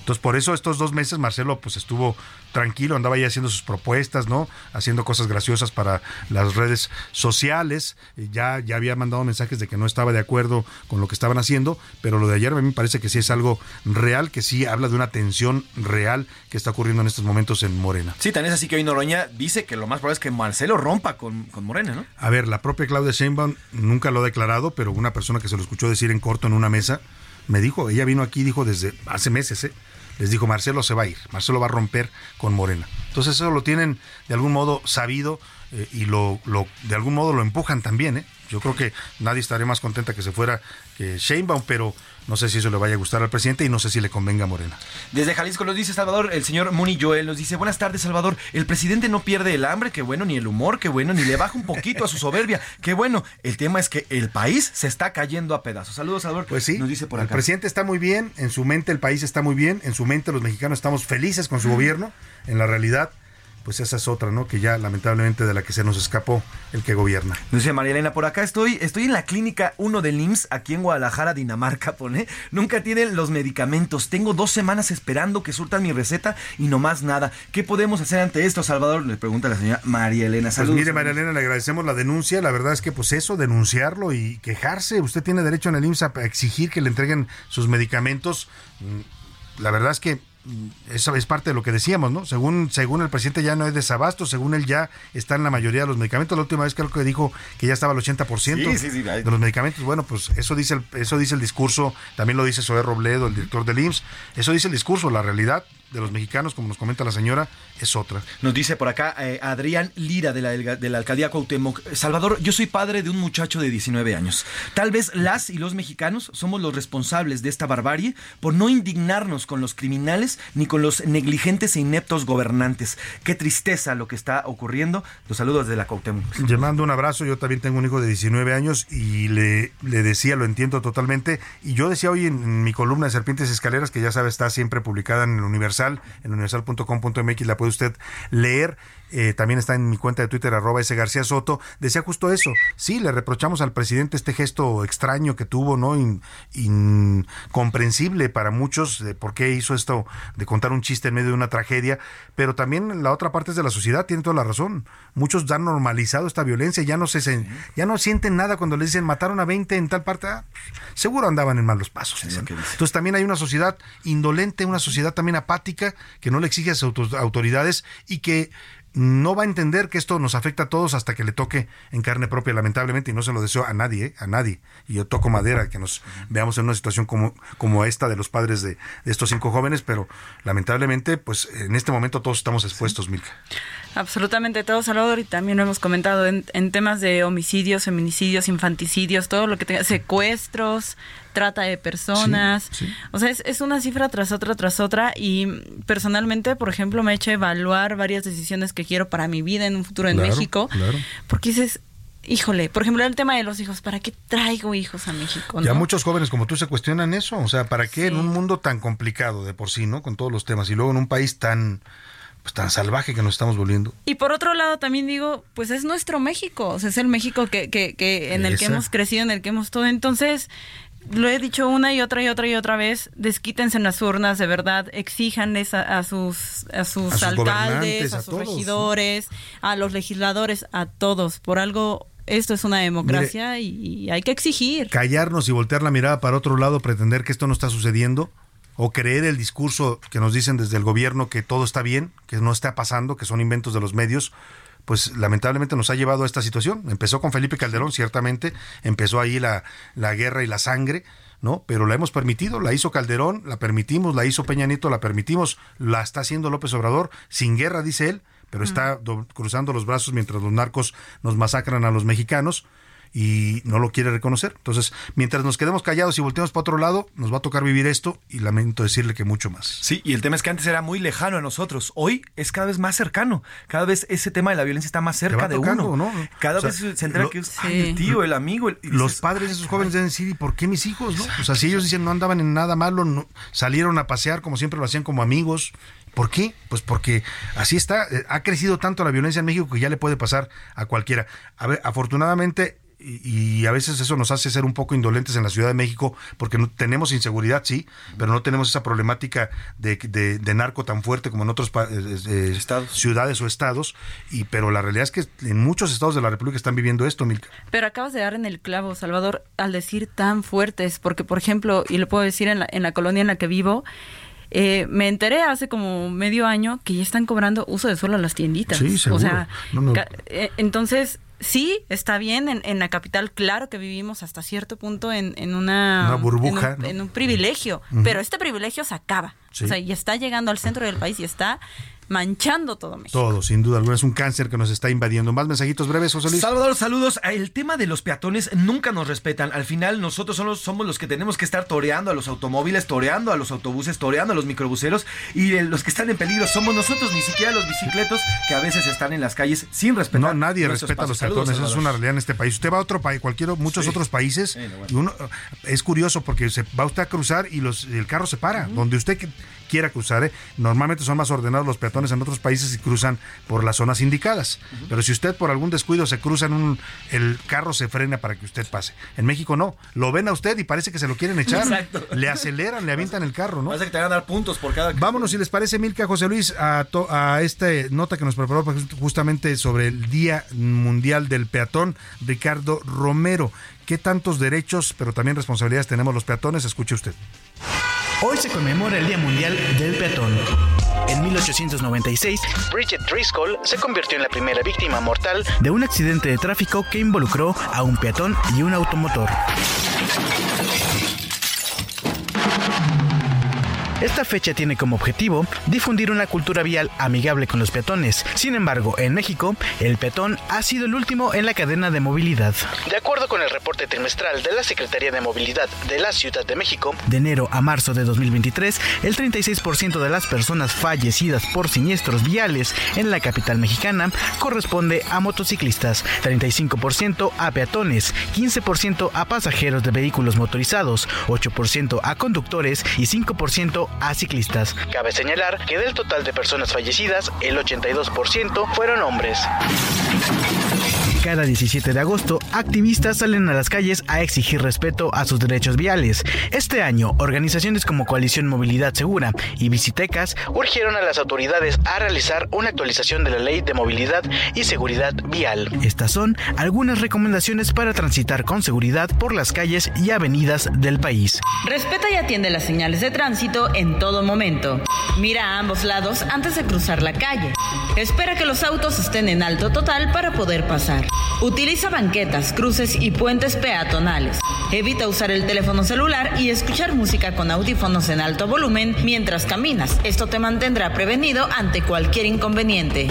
Entonces, por eso estos dos meses Marcelo pues estuvo tranquilo, andaba ahí haciendo sus propuestas, ¿no? Haciendo cosas graciosas para las redes sociales. Ya, ya había mandado mensajes de que no estaba de acuerdo con lo que estaban haciendo, pero lo de ayer a mí me parece que sí es algo real, que sí habla de una tensión real que está ocurriendo en estos momentos en Morena. Sí, tan es así que hoy Noroña dice que lo más probable es que Marcelo rompa con, con Morena, ¿no? A ver, la propia Claudia Sheinbaum nunca lo ha declarado, pero una persona que se lo escuchó decir en corto en una mesa me dijo, ella vino aquí, dijo desde hace meses, ¿eh? Les dijo, Marcelo se va a ir, Marcelo va a romper con Morena. Entonces eso lo tienen de algún modo sabido eh, y lo, de algún modo lo empujan también. ¿eh? Yo creo que nadie estaría más contenta que se fuera que Sheinbaum, pero no sé si eso le vaya a gustar al presidente y no sé si le convenga a Morena. Desde Jalisco nos dice Salvador, el señor Muni Joel nos dice, buenas tardes Salvador, el presidente no pierde el hambre, qué bueno, ni el humor, qué bueno, ni le baja un poquito a su soberbia, qué bueno. El tema es que el país se está cayendo a pedazos. Saludos Salvador. Pues sí, Nos dice por el acá. presidente está muy bien, en su mente el país está muy bien, en su mente los mexicanos estamos felices con su gobierno, en la realidad, pues esa es otra, ¿no? Que ya lamentablemente de la que se nos escapó el que gobierna. Dice María Elena, por acá estoy, estoy en la clínica 1 del IMSS, aquí en Guadalajara, Dinamarca, pone. Nunca tienen los medicamentos. Tengo dos semanas esperando que surtan mi receta y no más nada. ¿Qué podemos hacer ante esto, Salvador? Le pregunta la señora María Elena. Pues Saludos. mire, María Elena, le agradecemos la denuncia. La verdad es que, pues eso, denunciarlo y quejarse. Usted tiene derecho en el IMSS a exigir que le entreguen sus medicamentos. Mm, La verdad es que eso es parte de lo que decíamos, ¿no? Según, según el presidente ya no hay desabasto, según él ya está en la mayoría de los medicamentos. La última vez creo que dijo que ya estaba al 80% Sí, sí, sí, de los medicamentos. Bueno, pues eso dice, el, eso dice el discurso, también lo dice Zoé Robledo, el director del IMSS. Eso dice el discurso, la realidad de los mexicanos, como nos comenta la señora, es otra. Nos dice por acá eh, Adrián Lira de la, de la alcaldía Cuauhtémoc. Salvador, yo soy padre de un muchacho de 19 años. Tal vez las y los mexicanos somos los responsables de esta barbarie por no indignarnos con los criminales ni con los negligentes e ineptos gobernantes. Qué tristeza lo que está ocurriendo. Los saludos de la Cuauhtémoc. Le mando un abrazo, yo también tengo un hijo de 19 años y le, le decía, lo entiendo totalmente, y yo decía hoy en, en mi columna de Serpientes Escaleras, que ya sabe está siempre publicada en el Universal, en universal.com.mx, la puede usted leer, eh, también está en mi cuenta de Twitter, arroba ese García Soto, decía justo eso, sí, le reprochamos al presidente este gesto extraño que tuvo, ¿no? In- incomprensible para muchos de por qué hizo esto de contar un chiste en medio de una tragedia, pero también la otra parte es de la sociedad, tiene toda la razón. Muchos han normalizado esta violencia, ya no se ya no sienten nada cuando les dicen mataron a 20 en tal parte, ah, seguro andaban en malos pasos. Entonces también hay una sociedad indolente, una sociedad también apática que no le exige a sus auto- autoridades y que no va a entender que esto nos afecta a todos hasta que le toque en carne propia, lamentablemente, y no se lo deseo a nadie, ¿eh? a nadie. Y yo toco madera, que nos veamos en una situación como, como esta de los padres de, estos cinco jóvenes, pero lamentablemente, pues en este momento todos estamos expuestos, Milka. Absolutamente todo, Salvador, y también lo hemos comentado en, en temas de homicidios, feminicidios, infanticidios, todo lo que tenga, secuestros, trata de personas. O sea, es, es una cifra tras otra, tras otra, y personalmente, por ejemplo, me he hecho evaluar varias decisiones que quiero para mi vida en un futuro en Claro, México, claro. porque dices, híjole, por ejemplo, el tema de los hijos, ¿para qué traigo hijos a México? Ya no? muchos jóvenes como tú se cuestionan eso, o sea, ¿para qué en un mundo tan complicado de por sí, ¿no? Con todos los temas, y luego en un país tan, pues, tan salvaje que nos estamos volviendo. Y por otro lado también digo, pues es nuestro México, o sea, es el México que, que, que en el que hemos crecido, en el que hemos todo. Entonces, lo he dicho una y otra y otra y otra vez, desquítense en las urnas, de verdad, exíjanles a, a sus, a sus, A sus alcaldes, a, sus todos, regidores, a los legisladores, a todos. Por algo, esto es una democracia y hay que exigir. callarnos y voltear la mirada para otro lado, pretender que esto no está sucediendo, o creer el discurso que nos dicen desde el gobierno que todo está bien, que no está pasando, que son inventos de los medios, pues lamentablemente nos ha llevado a esta situación. Empezó con Felipe Calderón, ciertamente, empezó ahí la, la guerra y la sangre, ¿no? Pero la hemos permitido, la hizo Calderón, la permitimos, la hizo Peña Nieto, la permitimos, la está haciendo López Obrador, sin guerra, dice él, pero está do- cruzando los brazos mientras los narcos nos masacran a los mexicanos y no lo quiere reconocer. Entonces, mientras nos quedemos callados y volteemos para otro lado, nos va a tocar vivir esto y lamento decirle que mucho más. Sí, y el tema es que antes era muy lejano a nosotros. Hoy es cada vez más cercano. Cada vez ese tema de la violencia está más cerca de tocando, uno. ¿no? Cada O sea, vez se entera lo- que es el tío, el amigo. el- los padres de esos jóvenes deben decir, ¿y por qué mis hijos? No? O sea, si ellos dicen no andaban en nada malo, no- salieron a pasear como siempre lo hacían como amigos. ¿Por qué? Pues porque así está. eh, Ha crecido tanto la violencia en México que ya le puede pasar a cualquiera. A ver, afortunadamente, y, a veces eso nos hace ser un poco indolentes en la Ciudad de México porque no, tenemos inseguridad, sí, pero no tenemos esa problemática de, de- de narco tan fuerte como en otras ciudades o estados. Y, pero la realidad es que en muchos estados de la República están viviendo esto, Milka. Pero acabas de dar en el clavo, Salvador, al decir tan fuertes, porque por ejemplo, y lo puedo decir en la, en la colonia en la que vivo, eh, me enteré hace como medio año que ya están cobrando uso de suelo a las tienditas. Sí, seguro. O sea, No, no. ca- eh, entonces, sí, está bien, en, en la capital, claro que vivimos hasta cierto punto en, en una... Una burbuja, En un, ¿no? en un privilegio, pero este privilegio se acaba. Sí. O sea, y está llegando al centro del país y está manchando todo México. Todo, sin duda alguna, es un cáncer que nos está invadiendo. Más mensajitos breves, José Luis. Salvador, saludos. El tema de los peatones nunca nos respetan. Al final nosotros somos, somos los que tenemos que estar toreando a los automóviles, toreando a los autobuses, toreando a los microbuseros y los que están en peligro somos nosotros, ni siquiera los bicicletos que a veces están en las calles sin respetar. No, nadie respeta a los peatones, eso es una realidad en este país. Usted va a otro país, cualquier, muchos Sí. otros países, Bueno, bueno. y uno es curioso porque se va usted a cruzar y los, el carro se para, donde usted quiera cruzar. ¿eh? Normalmente son más ordenados los peatones en otros países y cruzan por las zonas indicadas. Pero si usted por algún descuido se cruza en un, el carro se frena para que usted pase. En México no, lo ven a usted y parece que se lo quieren echar. Exacto. Le aceleran, le avientan el carro, ¿no? Parece que te van a dar puntos por cada. Vámonos, si les parece, Milka, José Luis, a, to- a esta nota que nos preparó pues, justamente sobre el Día Mundial del Peatón, Ricardo Romero. ¿Qué tantos derechos, pero también responsabilidades tenemos los peatones? Escuche usted. Hoy se conmemora el Día Mundial del Peatón. En 1896, Bridget Driscoll se convirtió en la primera víctima mortal de un accidente de tráfico que involucró a un peatón y un automotor. Esta fecha tiene como objetivo difundir una cultura vial amigable con los peatones. Sin embargo, en México, el peatón ha sido el último en la cadena de movilidad. De acuerdo con el reporte trimestral de la Secretaría de Movilidad de la Ciudad de México, De enero a marzo de 2023, el 36% de las personas fallecidas por siniestros viales en la capital mexicana corresponde a motociclistas, 35% a peatones, 15% a pasajeros de vehículos motorizados, 8% a conductores y 5% a ciclistas. cabe señalar que del total de personas fallecidas, el 82% fueron hombres. Cada 17 de agosto, activistas salen a las calles a exigir respeto a sus derechos viales. Este año, organizaciones como Coalición Movilidad Segura y Visitecas Urgieron a las autoridades a realizar una actualización de la Ley de Movilidad y Seguridad Vial. Estas son algunas recomendaciones para transitar con seguridad por las calles y avenidas del país. Respeta y atiende las señales de tránsito en todo momento. Mira a ambos lados antes de cruzar la calle. Espera que los autos estén en alto total para poder pasar. Utiliza banquetas, cruces y puentes peatonales. Evita usar el teléfono celular y escuchar música con audífonos en alto volumen mientras caminas. Esto te mantendrá prevenido ante cualquier inconveniente.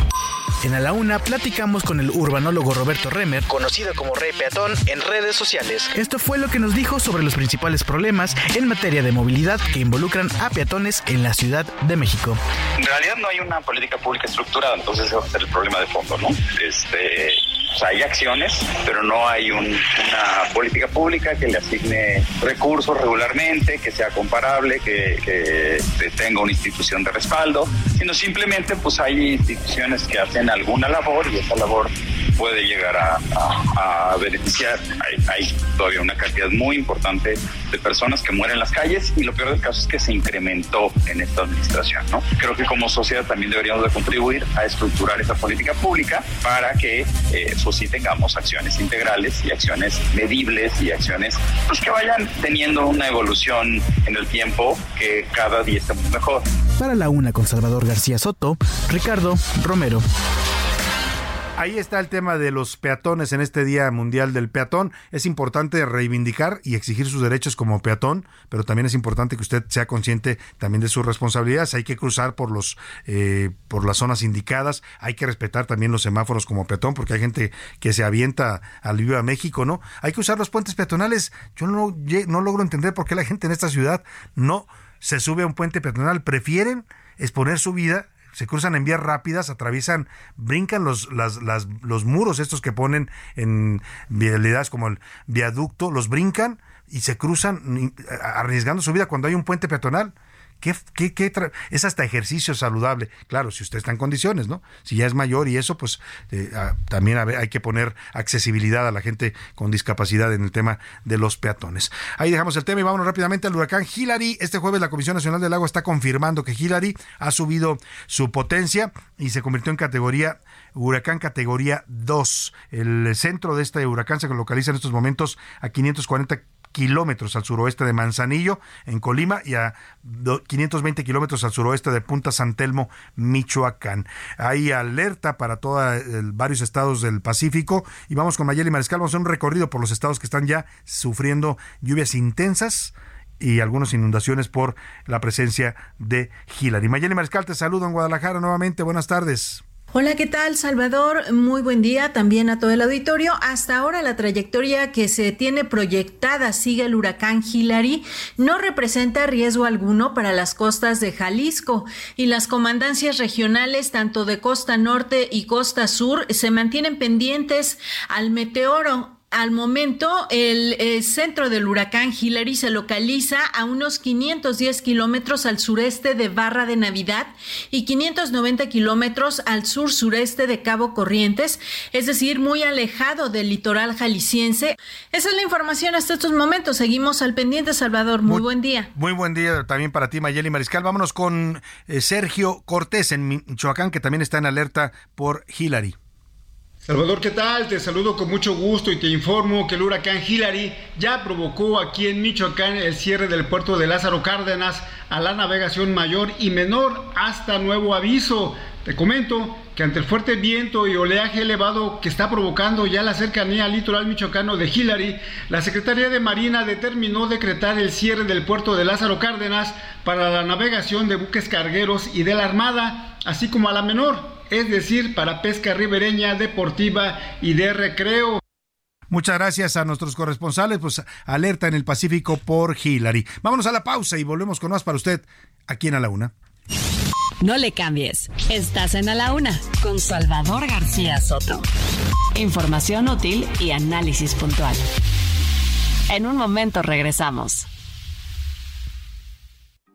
En A la Una platicamos con el urbanólogo Roberto Remer, Conocido como Rey Peatón en redes sociales. Esto fue lo que nos dijo sobre los principales problemas en materia de movilidad que involucran a peatones en la Ciudad de México. En realidad no hay una política pública estructurada, entonces ese va a ser el problema de fondo, ¿no? Este, o sea, hay acciones, pero no hay un- una política pública que le asigne recursos regularmente, que sea comparable, que, tenga una institución de respaldo, sino simplemente pues hay instituciones que hacen alguna labor y esa labor puede llegar a, a- a beneficiar. Hay, hay todavía una cantidad muy importante de personas que mueren en las calles y lo peor del caso es que se incrementó en esta administración. ¿no? Creo que como sociedad también deberíamos de contribuir a estructurar esa política pública para que eh, pues sí tengamos acciones integrales y acciones medibles y acciones pues, que vayan teniendo una evolución en el tiempo que cada día estemos mejor. Para la Una con Salvador García Soto, Ricardo Romero. Ahí está el tema de los peatones en este Día Mundial del Peatón. Es importante reivindicar y exigir sus derechos como peatón, pero también es importante que usted sea consciente también de sus responsabilidades. Hay que cruzar por los eh, por las zonas indicadas. Hay que respetar también los semáforos como peatón, porque hay gente que se avienta al Viva México, ¿no? Hay que usar los puentes peatonales. Yo no, no logro entender por qué la gente en esta ciudad no se sube a un puente peatonal. Prefieren exponer su vida se cruzan en vías rápidas, atraviesan, brincan los, las, las, los muros estos que ponen en vialidades como el viaducto, los brincan y se cruzan arriesgando su vida cuando hay un puente peatonal. ¿Qué, qué, qué es hasta ejercicio saludable. Claro, si usted está en condiciones, ¿no? Si ya es mayor y eso, pues eh, ah, también hay que poner accesibilidad a la gente con discapacidad en el tema de los peatones. Ahí dejamos el tema y vámonos rápidamente al huracán Hillary. Este jueves la Comisión Nacional del Agua está confirmando que Hillary ha subido su potencia y se convirtió en categoría huracán categoría 2. El centro de este huracán se localiza en estos momentos a 540 kilómetros al suroeste de Manzanillo, en Colima, y a 520 kilómetros al suroeste de Punta San Telmo, Michoacán. Hay alerta para todos varios estados del Pacífico. Y vamos con Mayeli Mariscal, vamos a hacer un recorrido por los estados que están ya sufriendo lluvias intensas y algunas inundaciones por la presencia de Hillary. Mayeli Mariscal, te saludo en Guadalajara nuevamente. Buenas tardes. Hola, ¿qué tal, Salvador? Muy buen día también a todo el auditorio. Hasta ahora la trayectoria que se tiene proyectada sigue el huracán Hillary no representa riesgo alguno para las costas de Jalisco y las comandancias regionales tanto de costa norte y costa sur se mantienen pendientes al meteoro al momento, el, eh, centro del huracán Hillary se localiza a unos 510 kilómetros al sureste de Barra de Navidad y 590 kilómetros al sur-sureste de Cabo Corrientes, es decir, muy alejado del litoral jalisciense. Esa es la información hasta estos momentos. Seguimos al pendiente, Salvador. Muy, buen día. Muy buen día también para ti, Mayeli Mariscal. Vámonos con eh, Sergio Cortés en Michoacán, que también está en alerta por Hillary. Salvador, ¿qué tal? Te saludo con mucho gusto y te informo que el huracán Hillary ya provocó aquí en Michoacán el cierre del puerto de Lázaro Cárdenas a la navegación mayor y menor hasta nuevo aviso. Te comento que ante el fuerte viento y oleaje elevado que está provocando ya la cercanía al litoral michoacano de Hillary, la Secretaría de Marina determinó decretar el cierre del puerto de Lázaro Cárdenas para la navegación de buques cargueros y de la Armada, así como a la menor es decir, para pesca ribereña, deportiva y de recreo. Muchas gracias a nuestros corresponsales, pues alerta en el Pacífico por Hillary. Vámonos a la pausa y volvemos con más para usted aquí en A la Una. No le cambies. Estás en A la Una con Salvador García Soto. Información útil y análisis puntual. En un momento regresamos.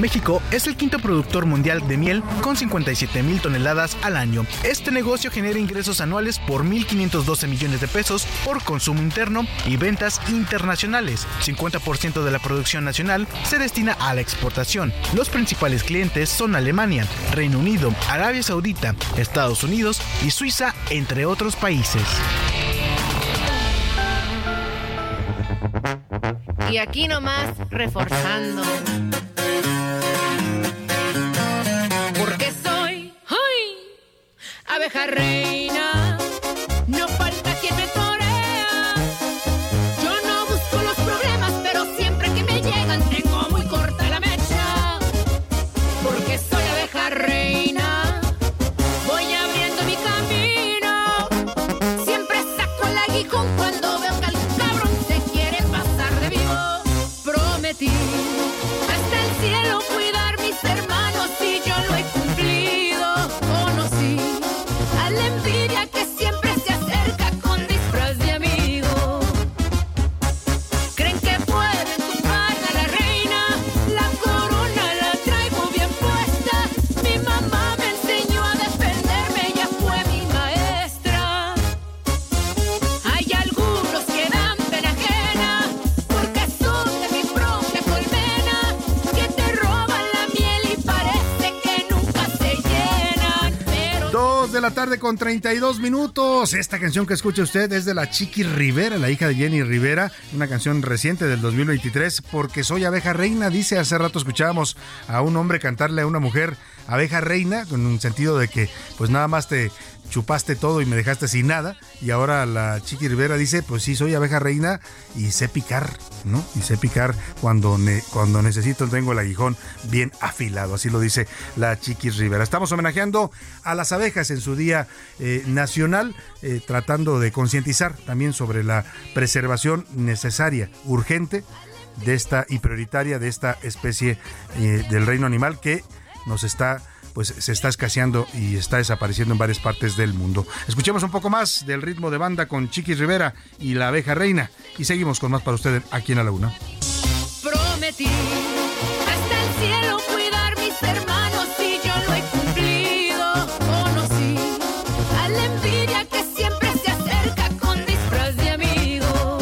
México es el quinto productor mundial de miel con 57 mil toneladas al año. Este negocio genera ingresos anuales por 1.512 millones de pesos por consumo interno y ventas internacionales. 50% de la producción nacional se destina a la exportación. Los principales clientes son Alemania, Reino Unido, Arabia Saudita, Estados Unidos y Suiza, entre otros países. Y aquí nomás reforzando. Abeja reina, tarde con 32 minutos. Esta canción que escucha usted es de la Chiqui Rivera, la hija de Jenny Rivera, una canción reciente del 2023, porque soy abeja reina, dice hace rato escuchábamos a un hombre cantarle a una mujer abeja reina, con un sentido de que pues nada más te chupaste todo y me dejaste sin nada. Y ahora la Chiqui Rivera dice, pues sí, soy abeja reina y sé picar, ¿no? Y sé picar cuando, cuando necesito, tengo el aguijón bien afilado. Así lo dice la Chiqui Rivera. Estamos homenajeando a las abejas en su día eh, nacional, eh, tratando de concientizar también sobre la preservación necesaria, urgente de esta y prioritaria de esta especie eh, del reino animal que nos está pues se está escaseando y está desapareciendo en varias partes del mundo. Escuchemos un poco más del ritmo de banda con Chiquis Rivera y la abeja reina y seguimos con más para ustedes aquí en la laguna. Prometí hasta el cielo cuidar mis hermanos y yo lo he cumplido. Conocí a la envidia que siempre se acerca con disfraz de amigo.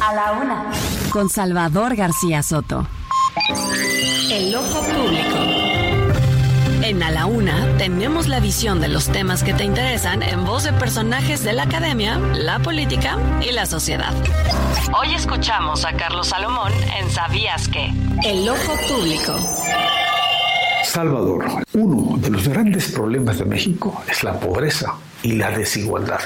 A la una. Con Salvador García Soto. El ojo público. En A la Una tenemos la visión de los temas que te interesan en voz de personajes de la academia, la política y la sociedad. Hoy escuchamos a Carlos Salomón en Sabías que. El ojo público. Salvador, uno de los grandes problemas de México es la pobreza y la desigualdad.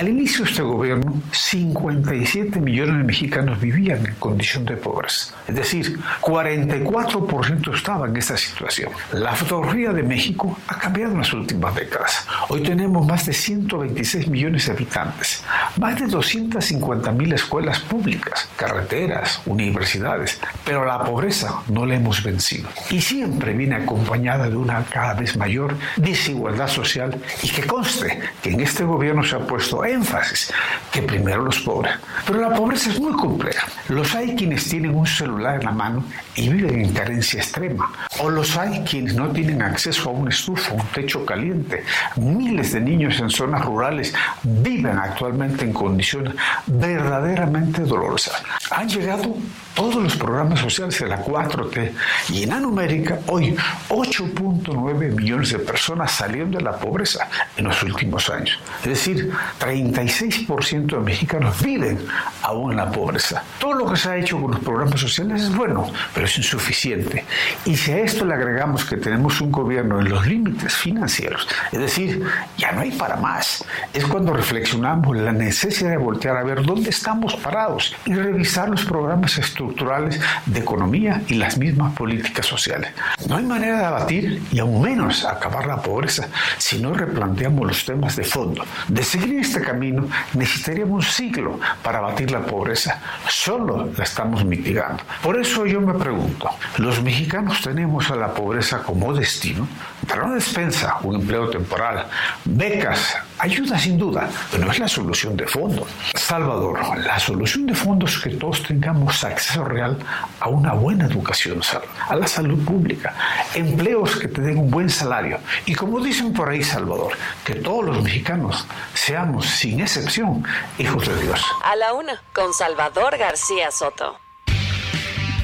Al inicio de este gobierno, 57 millones de mexicanos vivían en condición de pobreza. Es decir, 44% estaban en esta situación. La fotografía de México ha cambiado en las últimas décadas. Hoy tenemos más de 126 millones de habitantes, más de 250 mil escuelas públicas, carreteras, universidades, pero la pobreza no la hemos vencido. Y siempre viene acompañada de una cada vez mayor desigualdad social y que conste que en este gobierno se ha puesto énfasis que primero los pobres. Pero la pobreza es muy compleja. Los hay quienes tienen un celular en la mano y viven en carencia extrema. O los hay quienes no tienen acceso a un estufa, un techo caliente. Miles de niños en zonas rurales viven actualmente en condiciones verdaderamente dolorosas. Han llegado todos los programas sociales de la 4T y en América hoy 8.9 millones de personas salieron de la pobreza en los últimos años. Es decir, 36% de mexicanos viven aún en la pobreza. Todo lo que se ha hecho con los programas sociales es bueno, pero es insuficiente. Y si a esto le agregamos que tenemos un gobierno en los límites financieros, es decir, ya no hay para más, es cuando reflexionamos la necesidad de voltear a ver dónde estamos parados y revisar los programas estructurales de economía y las mismas políticas sociales. No hay manera de abatir y aún menos acabar la pobreza si no replanteamos los temas de fondo. De seguir este camino necesitaríamos un siglo para abatir la pobreza. Solo la estamos mitigando. Por eso yo me pregunto, ¿los mexicanos tenemos a la pobreza como destino? Para una despensa, un empleo temporal, becas, ayuda sin duda, pero no es la solución de fondo. Salvador, la solución de fondo es que todos tengamos acceso real a una buena educación, a la salud pública, empleos que te den un buen salario y como dicen por ahí, Salvador, que todos los mexicanos seamos, sin excepción, hijos de Dios. A la una, con Salvador García Soto.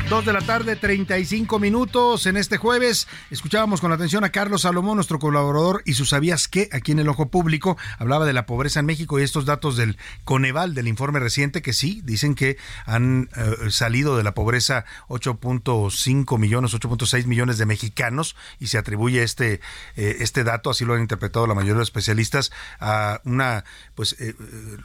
Dos de la tarde, 35 minutos. En este jueves escuchábamos con atención a Carlos Salomón, nuestro colaborador, y su sabías que aquí en el Ojo Público hablaba de la pobreza en México y estos datos del Coneval, del informe reciente, que sí, dicen que han eh, salido de la pobreza 8.5 millones, 8.6 millones de mexicanos y se atribuye este, eh, este dato, así lo han interpretado la mayoría de los especialistas, a una pues eh,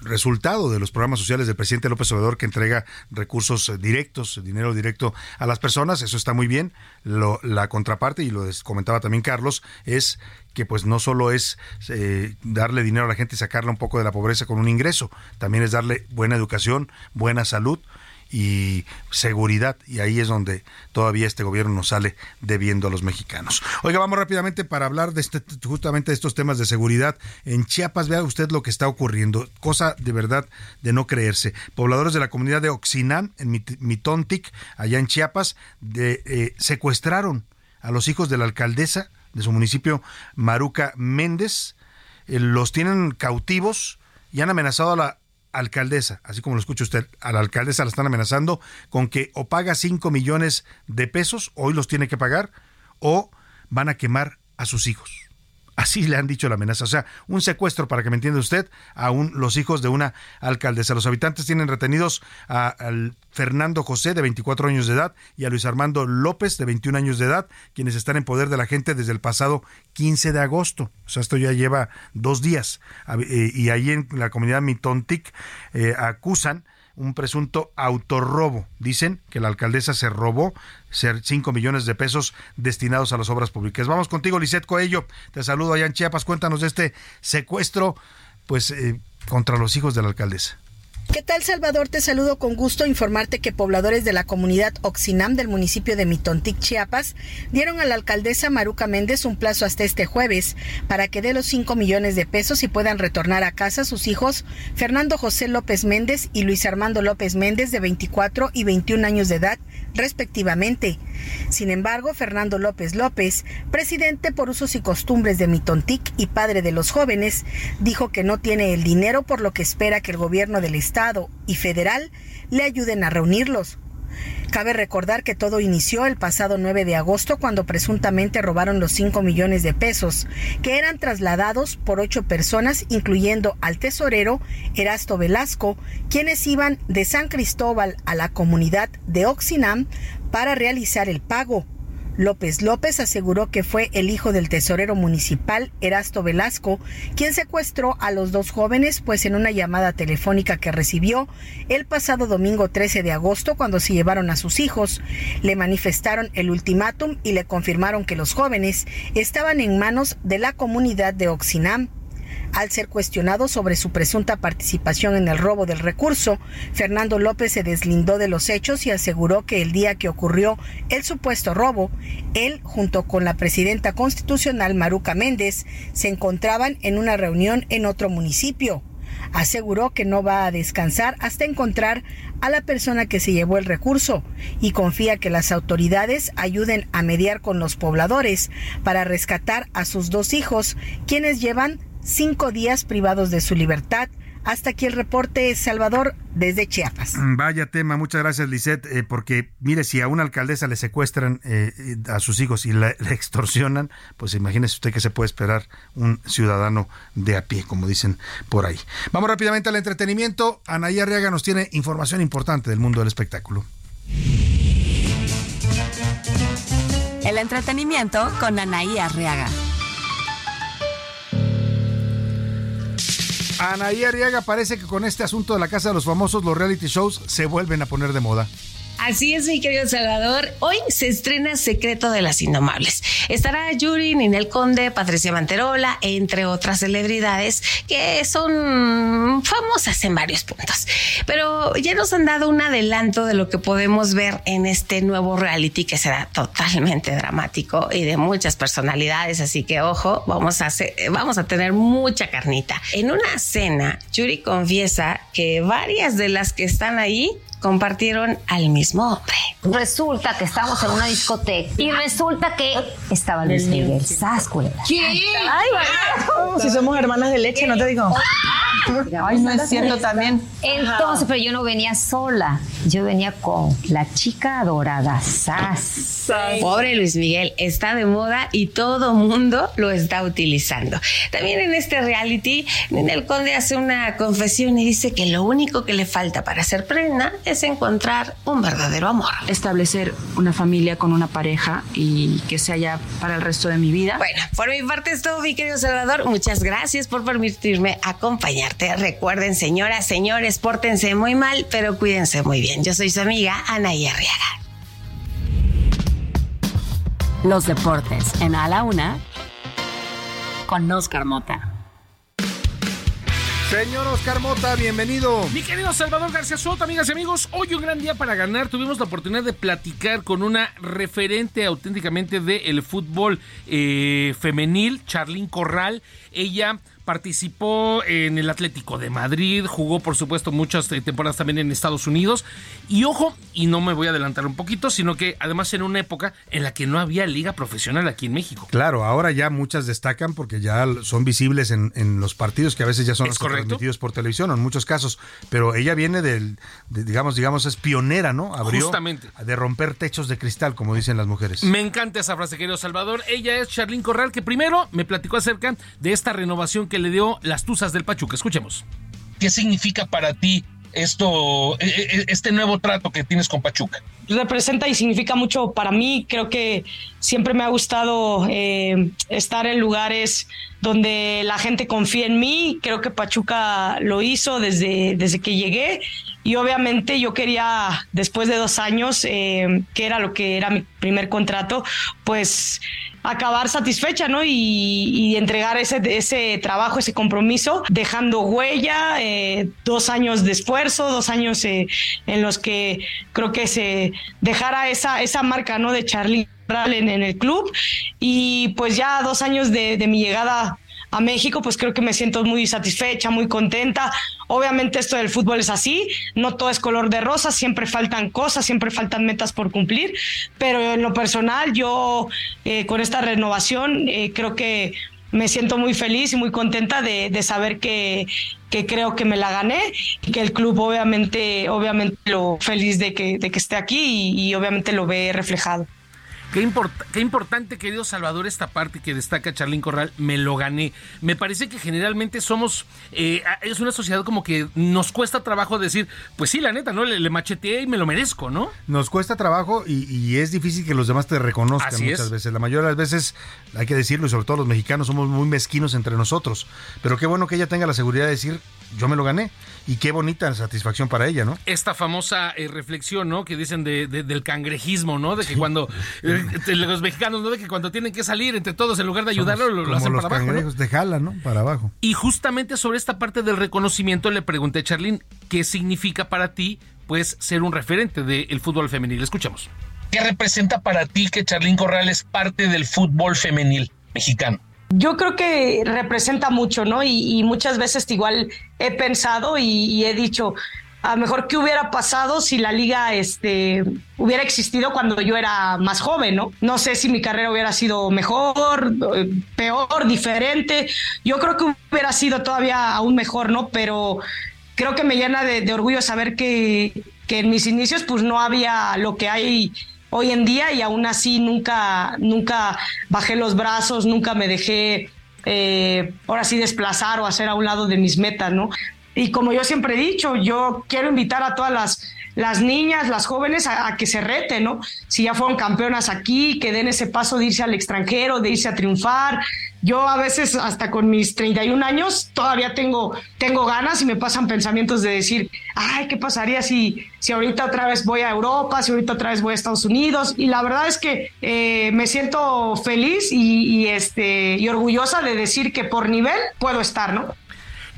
resultado de los programas sociales del presidente López Obrador que entrega recursos directos, dinero directo a las personas, eso está muy bien. la contraparte, y lo comentaba también Carlos, es que pues no solo es eh, darle dinero a la gente y sacarla un poco de la pobreza con un ingreso, también es darle buena educación, buena salud, y seguridad. Y ahí es donde todavía este gobierno nos sale debiendo a los mexicanos. Oiga, vamos rápidamente para hablar de este, justamente de estos temas de seguridad. En Chiapas, vea usted lo que está ocurriendo. Cosa de verdad de no creerse. Pobladores de la comunidad de Oxinán, en Mitontic, allá en Chiapas, de, eh, secuestraron a los hijos de la alcaldesa de su municipio, Maruca Méndez. Eh, los tienen cautivos y han amenazado a la alcaldesa, así como lo escucha usted, a la alcaldesa la están amenazando con que o paga 5 millones de pesos, hoy los tiene que pagar, o van a quemar a sus hijos. Así le han dicho la amenaza. O sea, un secuestro, para que me entienda usted, a un, los hijos de una alcaldesa. Los habitantes tienen retenidos a, al Fernando José, de 24 años de edad, y a Luis Armando López, de 21 años de edad, quienes están en poder de la gente desde el pasado 15 de agosto. O sea, esto ya lleva dos días. Eh, y ahí en la comunidad Mitontic eh, acusan un presunto autorrobo. Dicen que la alcaldesa se robó 5 millones de pesos destinados a las obras públicas. Vamos contigo, Lisette Coello. Te saludo allá en Chiapas. Cuéntanos de este secuestro pues eh, contra los hijos de la alcaldesa. ¿Qué tal, Salvador? Te saludo con gusto informarte que pobladores de la comunidad Oxinam del municipio de Mitontic, Chiapas, dieron a la alcaldesa Maruca Méndez un plazo hasta este jueves para que dé los 5 millones de pesos y puedan retornar a casa sus hijos Fernando José López Méndez y Luis Armando López Méndez de 24 y 21 años de edad, respectivamente. Sin embargo, Fernando López López, presidente por usos y costumbres de Mitontic y padre de los jóvenes, dijo que no tiene el dinero por lo que espera que el gobierno del estado y federal le ayuden a reunirlos. Cabe recordar que todo inició el pasado 9 de agosto cuando presuntamente robaron los 5 millones de pesos, que eran trasladados por ocho personas, incluyendo al tesorero Erasto Velasco, quienes iban de San Cristóbal a la comunidad de Oxinam para realizar el pago. López López aseguró que fue el hijo del tesorero municipal Erasto Velasco quien secuestró a los dos jóvenes, pues en una llamada telefónica que recibió el pasado domingo 13 de agosto cuando se llevaron a sus hijos, le manifestaron el ultimátum y le confirmaron que los jóvenes estaban en manos de la comunidad de Oxinam. Al ser cuestionado sobre su presunta participación en el robo del recurso, Fernando López se deslindó de los hechos y aseguró que el día que ocurrió el supuesto robo, él, junto con la presidenta constitucional Maruca Méndez, se encontraban en una reunión en otro municipio. Aseguró que no va a descansar hasta encontrar a la persona que se llevó el recurso y confía que las autoridades ayuden a mediar con los pobladores para rescatar a sus dos hijos, quienes llevan cinco días privados de su libertad. Hasta aquí el reporte, Salvador, desde Chiapas. Mm, vaya tema, muchas gracias, Lisette, eh, porque mire, si a una alcaldesa le secuestran eh, a sus hijos y le extorsionan, pues imagínese usted que se puede esperar un ciudadano de a pie, como dicen por ahí. Vamos rápidamente al entretenimiento. Anaí Arriaga nos tiene información importante del mundo del espectáculo. El entretenimiento con Anaí Arriaga. Anaí Arriaga parece que con este asunto de la Casa de los Famosos, los reality shows se vuelven a poner de moda. Así es, mi querido Salvador. Hoy se estrena Secreto de las Indomables. Estará Yuri, Ninel Conde, Patricia Manterola, entre otras celebridades que son famosas en varios puntos. Pero ya nos han dado un adelanto de lo que podemos ver en este nuevo reality que será totalmente dramático y de muchas personalidades. Así que ojo, vamos a, hacer, vamos a tener mucha carnita. En una cena, Yuri confiesa que varias de las que están ahí compartieron al mismo hombre. Resulta que estábamos en una discoteca y resulta que estaba Luis Miguel Sascuela. ¿Qué? Ay, bueno. Si somos hermanas de leche, no te digo. Ay, no es cierto también. Entonces, pero yo no venía sola. Yo venía con la chica adorada, Sas. Pobre Luis Miguel, está de moda y todo mundo lo está utilizando. También en este reality, el conde hace una confesión y dice que lo único que le falta para ser prenda es encontrar un verdadero amor. Establecer una familia con una pareja y que sea ya para el resto de mi vida. Bueno, por mi parte es todo, mi querido Salvador. Muchas gracias por permitirme acompañarte. Recuerden, señoras, señores, pórtense muy mal, pero cuídense muy bien. Yo soy su amiga Ana Arriaga. Los deportes en A la Una con Oscar Mota. Señor Oscar Mota, bienvenido. Mi querido Salvador García Soto, amigas y amigos, hoy un gran día para ganar. Tuvimos la oportunidad de platicar con una referente auténticamente del fútbol eh, femenil, Charlín Corral. Ella participó en el Atlético de Madrid, jugó por supuesto muchas eh, temporadas también en Estados Unidos. Y ojo, y no me voy a adelantar un poquito, sino que además en una época en la que no había liga profesional aquí en México. Claro, ahora ya muchas destacan porque ya son visibles en, en los partidos que a veces ya son ¿Es hasta correcto? transmitidos por televisión en muchos casos. Pero ella viene del, de- digamos, digamos, es pionera, ¿no? Abrió Justamente. de romper techos de cristal, como dicen las mujeres. Me encanta esa frase, querido Salvador. Ella es Charlín Corral, que primero me platicó acerca de esta renovación que le dio las Tuzas del Pachuca. Escuchemos. ¿Qué significa para ti esto, e- e- este nuevo trato que tienes con Pachuca? representa y significa mucho para mí. Creo que siempre me ha gustado eh, estar en lugares donde la gente confía en mí. Creo que Pachuca lo hizo desde, desde que llegué. Y obviamente yo quería, después de dos años, eh, que era lo que era mi primer contrato, pues acabar satisfecha, ¿no? Y, entregar ese, ese trabajo, ese compromiso, dejando huella, eh, dos años de esfuerzo, dos años eh, en los que creo que se dejara esa, esa marca, ¿no? De Charlie Corral en, en el club. Y pues ya dos años de, de mi llegada a México, pues creo que me siento muy satisfecha, muy contenta. Obviamente esto del fútbol es así, no todo es color de rosa, siempre faltan cosas, siempre faltan metas por cumplir, pero en lo personal yo eh, con esta renovación eh, creo que me siento muy feliz y muy contenta de, de saber que, que creo que me la gané y que el club obviamente, obviamente lo feliz de que, de que esté aquí y, y obviamente lo ve reflejado. Qué, import- qué importante, querido Salvador, esta parte que destaca Charlín Corral, me lo gané. Me parece que generalmente somos, eh, es una sociedad como que nos cuesta trabajo decir, pues sí, la neta, ¿no? Le, le macheteé y me lo merezco, ¿no? Nos cuesta trabajo y, y es difícil que los demás te reconozcan Así muchas es. veces. La mayoría de las veces, hay que decirlo, y sobre todo los mexicanos somos muy mezquinos entre nosotros. Pero qué bueno que ella tenga la seguridad de decir, yo me lo gané. Y qué bonita satisfacción para ella, ¿no? Esta famosa eh, reflexión, ¿no? Que dicen de, de- del cangrejismo, ¿no? De que cuando, eh, de los mexicanos, ¿no? De que cuando tienen que salir entre todos, en lugar de ayudarlo, lo, lo Como hacen los para abajo, ¿no? cangrejos, te jalan, ¿no? Para abajo. Y justamente sobre esta parte del reconocimiento le pregunté a Charlín, ¿qué significa para ti, pues, ser un referente del fútbol femenil? Escuchamos. ¿Qué representa para ti que Charlín Corral es parte del fútbol femenil mexicano? Yo creo que representa mucho, ¿no? Y, muchas veces igual he pensado y, he dicho, a lo mejor qué hubiera pasado si la liga este, hubiera existido cuando yo era más joven, ¿no? No sé si mi carrera hubiera sido mejor, peor, diferente. Yo creo que hubiera sido todavía aún mejor, ¿no? Pero creo que me llena de, de orgullo saber que, que en mis inicios pues no había lo que hay hoy en día y aún así nunca, nunca bajé los brazos, nunca me dejé eh, ahora sí desplazar o hacer a un lado de mis metas, ¿no? Y como yo siempre he dicho, yo quiero invitar a todas las, las niñas, las jóvenes a, a que se reten, ¿no? Si ya fueron campeonas aquí, que den ese paso de irse al extranjero, de irse a triunfar. Yo a veces hasta con mis 31 años todavía tengo, tengo ganas y me pasan pensamientos de decir, ay, ¿qué pasaría si, si ahorita otra vez voy a Europa, si ahorita otra vez voy a Estados Unidos? Y la verdad es que eh, me siento feliz y, y, este, y orgullosa de decir que por nivel puedo estar, ¿no?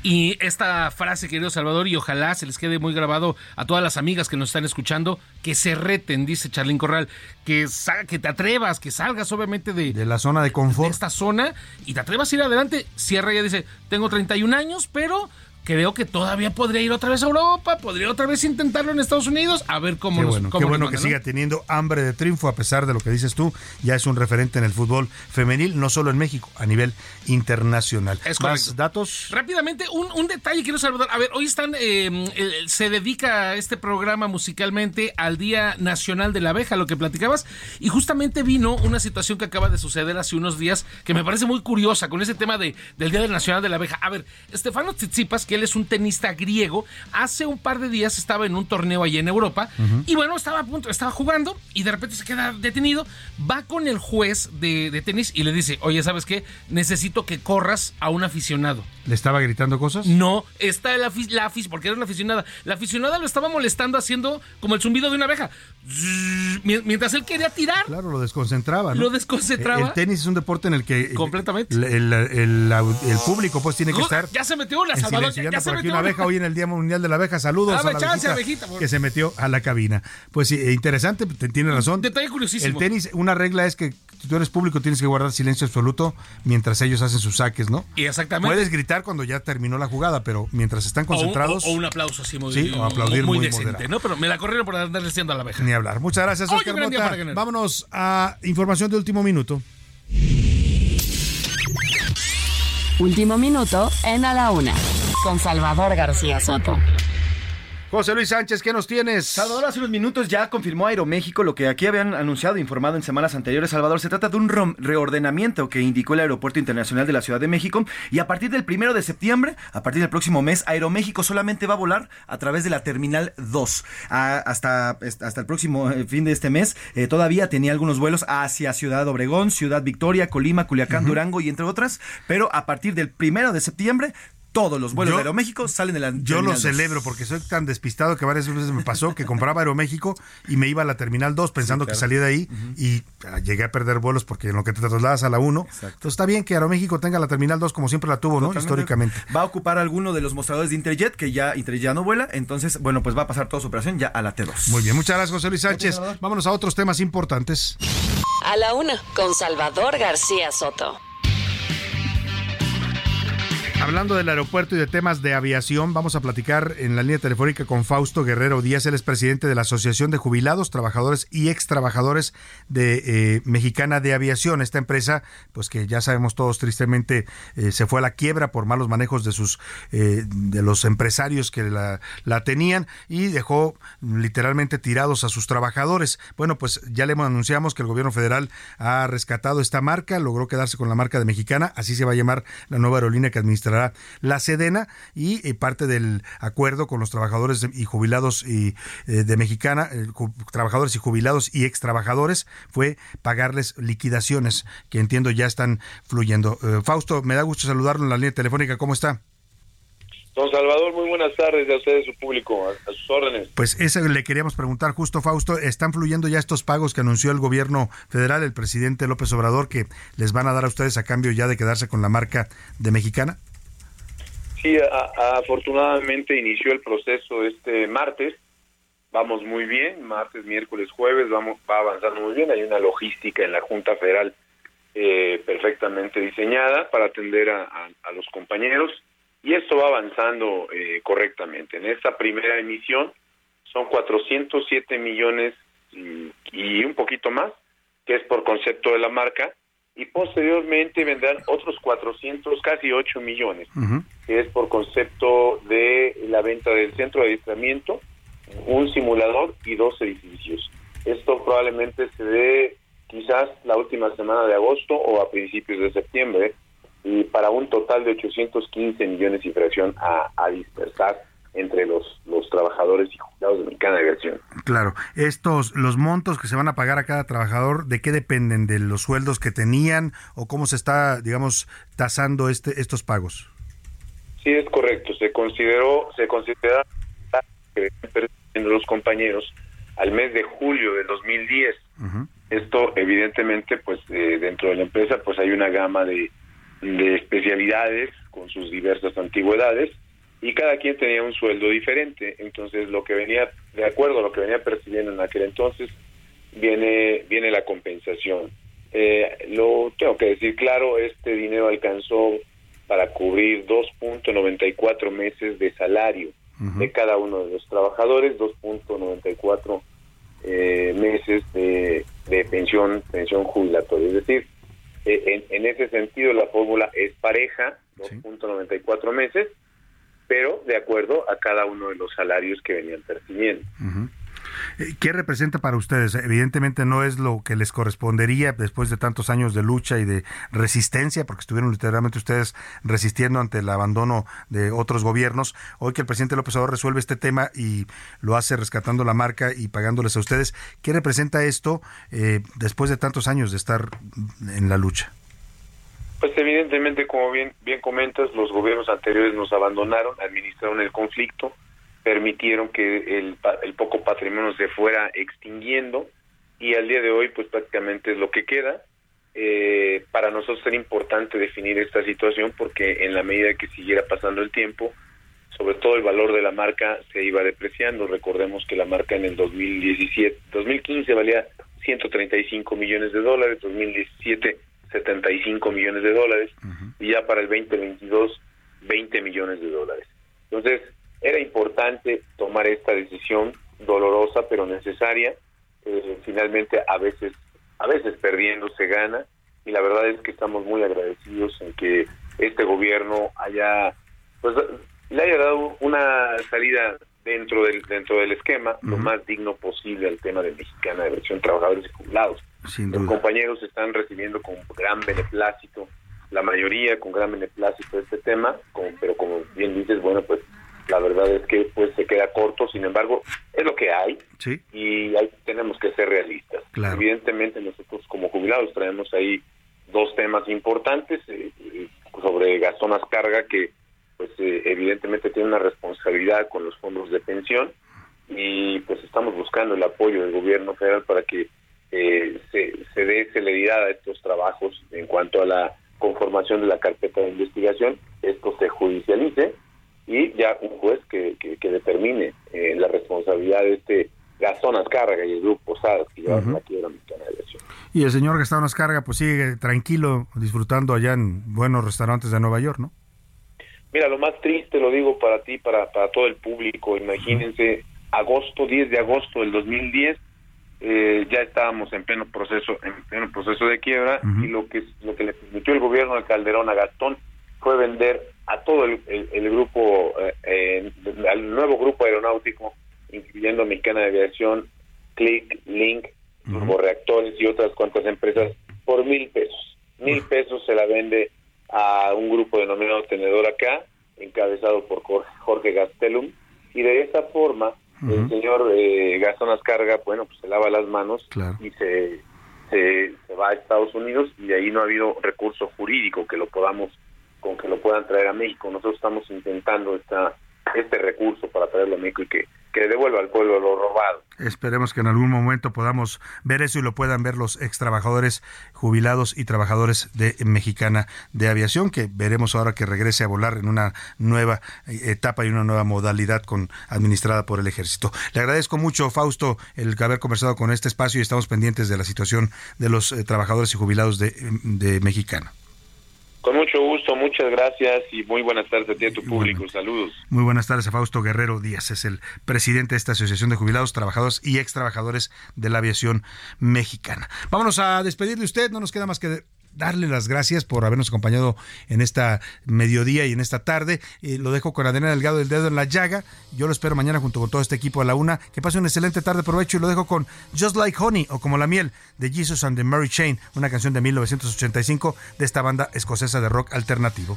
Y esta frase, querido Salvador, y ojalá se les quede muy grabado a todas las amigas que nos están escuchando, que se reten, dice Charlín Corral, que, que te atrevas, que salgas obviamente de, De la zona de confort. esta zona y te atrevas a ir adelante. Cierra ya dice, tengo 31 años, pero creo que todavía podría ir otra vez a Europa, podría otra vez intentarlo en Estados Unidos, a ver cómo Qué nos bueno, cómo qué nos bueno manda, que ¿no? siga teniendo hambre de triunfo a pesar de lo que dices tú. Ya es un referente en el fútbol femenil, no solo en México, a nivel internacional. Es Más datos. Rápidamente, un, un detalle quiero saludar. A ver, hoy están, eh, eh, se dedica este programa musicalmente al Día Nacional de la Abeja, lo que platicabas, y justamente vino una situación que acaba de suceder hace unos días que me parece muy curiosa con ese tema de, del Día Nacional de la Abeja. A ver, Stefano Tsitsipas, que él es un tenista griego, hace un par de días estaba en un torneo allí en Europa, y bueno, estaba a punto, estaba jugando, y de repente se queda detenido, va con el juez de, de tenis y le dice, oye, ¿sabes qué? Necesito que corras a un aficionado. ¿Le estaba gritando cosas? No, está la, la porque era una aficionada. La aficionada lo estaba molestando haciendo como el zumbido de una abeja. Mientras él quería tirar. Claro, lo desconcentraba. ¿no? Lo desconcentraba. El tenis es un deporte en el que Completamente. el, el- el- la- el público pues tiene que estar Ya se metió en Salvador. Ya, Y anda por aquí una abeja hoy en el Día Mundial de la Abeja. Saludos Dame a la chance, abejita abejita, por- que se metió a la cabina. Pues sí, eh, interesante, te- tiene razón. Detalle curiosísimo. El tenis, una regla es que Si tú eres público, tienes que guardar silencio absoluto mientras ellos hacen sus saques, ¿no? Y exactamente. Puedes gritar cuando ya terminó la jugada, pero mientras están concentrados. O, un, o un aplauso así muy, Sí, o aplaudir muy, muy decente, moderado. ¿no? Pero me la corrieron por andar diciendo a la abeja. Ni hablar. Muchas gracias, Oye, Oscar Mota. Vámonos a información de último minuto. Último minuto en A la Una, con Salvador García Soto. José Luis Sánchez, ¿qué nos tienes? Salvador hace unos minutos ya confirmó Aeroméxico lo que aquí habían anunciado e informado en semanas anteriores. Salvador, se trata de un reordenamiento que indicó el Aeropuerto Internacional de la Ciudad de México y a partir del primero de septiembre, a partir del próximo mes, Aeroméxico solamente va a volar a través de la Terminal 2. Ah, hasta, hasta el próximo eh, fin de este mes eh, todavía tenía algunos vuelos hacia Ciudad Obregón, Ciudad Victoria, Colima, Culiacán, Durango y entre otras, pero a partir del primero de septiembre todos los vuelos Yo- de Aeroméxico salen de la Yo lo 2. celebro porque soy tan despistado que varias veces me pasó que compraba Aeroméxico y me iba a la Terminal 2 pensando que claro. salía de ahí y ah, llegué a perder vuelos porque en lo que te trasladas a la 1. Entonces está bien que Aeroméxico tenga la Terminal 2 como siempre la tuvo, ¿no? Históricamente. Va a ocupar alguno de los mostradores de Interjet, que ya Interjet ya no vuela, entonces, bueno, pues va a pasar toda su operación ya a la T2. Muy bien, muchas gracias José Luis Sánchez. Vámonos a otros temas importantes. A la Una, con Salvador García Soto. Hablando del aeropuerto y de temas de aviación, vamos a platicar en la línea telefónica con Fausto Guerrero Díaz. Él es presidente de la Asociación de Jubilados, Trabajadores y Ex Trabajadores de eh, Mexicana de Aviación. Esta empresa, pues que ya sabemos todos tristemente, eh, se fue a la quiebra por malos manejos de sus eh, de los empresarios que la, la tenían y dejó literalmente tirados a sus trabajadores. Bueno, pues ya le anunciamos que el gobierno federal ha rescatado esta marca, logró quedarse con la marca de Mexicana, así se va a llamar la nueva aerolínea que la Sedena y eh, parte del acuerdo con los trabajadores y jubilados y, eh, de Mexicana, eh, ju- trabajadores y jubilados y ex trabajadores, fue pagarles liquidaciones que entiendo ya están fluyendo. Fausto, me da gusto saludarlo en la línea telefónica. ¿Cómo está? Don Salvador, muy buenas tardes a ustedes, su público, a, a sus órdenes. Pues eso le queríamos preguntar justo, Fausto. ¿Están fluyendo ya estos pagos que anunció el gobierno federal, el presidente López Obrador, que les van a dar a ustedes a cambio ya de quedarse con la marca de Mexicana? Sí, a- afortunadamente inició el proceso este martes. Vamos muy bien, martes, miércoles, jueves, vamos va avanzando muy bien. Hay una logística en la Junta Federal eh, perfectamente diseñada para atender a, los compañeros y esto va avanzando eh, correctamente. En esta primera emisión son 407 millones y, y un poquito más, que es por concepto de la marca, y posteriormente vendrán otros 400, casi 8 millones, que es por concepto de la venta del centro de adiestramiento, un simulador y dos edificios. Esto probablemente se dé quizás la última semana de agosto o a principios de septiembre, y para un total de 815 millones y fracción a, a dispersar entre los, los trabajadores y jubilados de Mexicana de Aviación. Claro, estos, los montos que se van a pagar a cada trabajador, ¿de qué dependen? ¿De los sueldos que tenían o cómo se está, digamos, tasando este, estos pagos? Sí, es correcto. Se consideró, se considera que los compañeros al mes de julio de 2010. Esto, evidentemente, pues eh, dentro de la empresa, pues hay una gama de, de especialidades con sus diversas antigüedades y cada quien tenía un sueldo diferente. Entonces, lo que venía, de acuerdo a lo que venía percibiendo en aquel entonces, viene, viene la compensación. Eh, lo tengo que decir claro, este dinero alcanzó para cubrir 2.94 meses de salario de cada uno de los trabajadores, 2.94 eh, meses de, de pensión, pensión jubilatoria. Es decir, eh, en, en ese sentido la fórmula es pareja, 2.94 meses, pero de acuerdo a cada uno de los salarios que venían percibiendo. Eh, ¿Qué representa para ustedes? Evidentemente no es lo que les correspondería después de tantos años de lucha y de resistencia, porque estuvieron literalmente ustedes resistiendo ante el abandono de otros gobiernos. Hoy que el presidente López Obrador resuelve este tema y lo hace rescatando la marca y pagándoles a ustedes, ¿qué representa esto eh, después de tantos años de estar en la lucha? Pues evidentemente, como bien, bien comentas, los gobiernos anteriores nos abandonaron, administraron el conflicto, permitieron que el, el poco patrimonio se fuera extinguiendo y al día de hoy pues prácticamente es lo que queda. Eh, para nosotros era importante definir esta situación porque en la medida que siguiera pasando el tiempo, sobre todo el valor de la marca se iba depreciando. Recordemos que la marca en el 2017, 2015 valía 135 millones de dólares, 2017 75 millones de dólares y ya para el 2022 20 millones de dólares. Entonces, era importante tomar esta decisión dolorosa pero necesaria. Eh, finalmente, a veces, a veces perdiendo se gana y la verdad es que estamos muy agradecidos en que este gobierno haya, pues, le haya dado una salida dentro del dentro del esquema lo más digno posible al tema de mexicana de versión trabajadores y jubilados. Los compañeros están recibiendo con gran beneplácito, la mayoría con gran beneplácito este tema, pero como bien dices, bueno, pues la verdad es que pues se queda corto, sin embargo, es lo que hay y ahí tenemos que ser realistas. Evidentemente nosotros como jubilados traemos ahí dos temas importantes eh, eh, sobre Gastón Carga que pues eh, evidentemente tiene una responsabilidad con los fondos de pensión y pues estamos buscando el apoyo del gobierno federal para que eh, se, se dé celeridad a estos trabajos en cuanto a la conformación de la carpeta de investigación, esto se judicialice y ya un juez que, que, determine eh, la responsabilidad de este Gastón Azcárraga y el grupo Posadas que llevaron uh -huh. aquí a la mexicana de Y el señor Gastón Azcárraga pues sigue tranquilo disfrutando allá en buenos restaurantes de Nueva York, ¿no? Mira, lo más triste, lo digo para ti, para, para todo el público, imagínense, agosto, 10 de agosto del 2010, eh, ya estábamos en pleno proceso en pleno proceso de quiebra uh -huh. y lo que lo que le permitió el gobierno de Calderón a Gastón fue vender a todo el, el, el grupo eh, eh, al nuevo grupo aeronáutico incluyendo Mexicana de Aviación Click Link uh -huh. Turboreactores y otras cuantas empresas por mil pesos mil pesos se la vende a un grupo denominado Tenedor acá encabezado por Jorge Gastelum y de esa forma Uh -huh. el señor eh, Gastón Ascarga, bueno, pues se lava las manos claro. y se, se, se, va a Estados Unidos y ahí no ha habido recurso jurídico que lo podamos, con que lo puedan traer a México. Nosotros estamos intentando esta, este recurso para traerlo a México y que, que devuelva al pueblo lo robado. Esperemos que en algún momento podamos ver eso y lo puedan ver los ex trabajadores jubilados y trabajadores de Mexicana de Aviación, que veremos ahora que regrese a volar en una nueva etapa y una nueva modalidad con administrada por el ejército. Le agradezco mucho, Fausto, el haber conversado con este espacio y estamos pendientes de la situación de los eh, trabajadores y jubilados de Mexicana. Con mucho gusto, muchas gracias y muy buenas tardes a ti y a tu público. Saludos. Muy buenas tardes a Fausto Guerrero Díaz, es el presidente de esta Asociación de Jubilados, Trabajadores y Ex Trabajadores de la Aviación Mexicana. Vámonos a despedir de usted, no nos queda más que darle las gracias por habernos acompañado en esta mediodía y en esta tarde. Eh, lo dejo con Adriana Delgado del Dedo en la Llaga. Yo lo espero mañana junto con todo este equipo a la una. Que pase una excelente tarde, provecho y lo dejo con Just Like Honey o como la miel de Jesus and the Mary Chain, una canción de 1985 de esta banda escocesa de rock alternativo.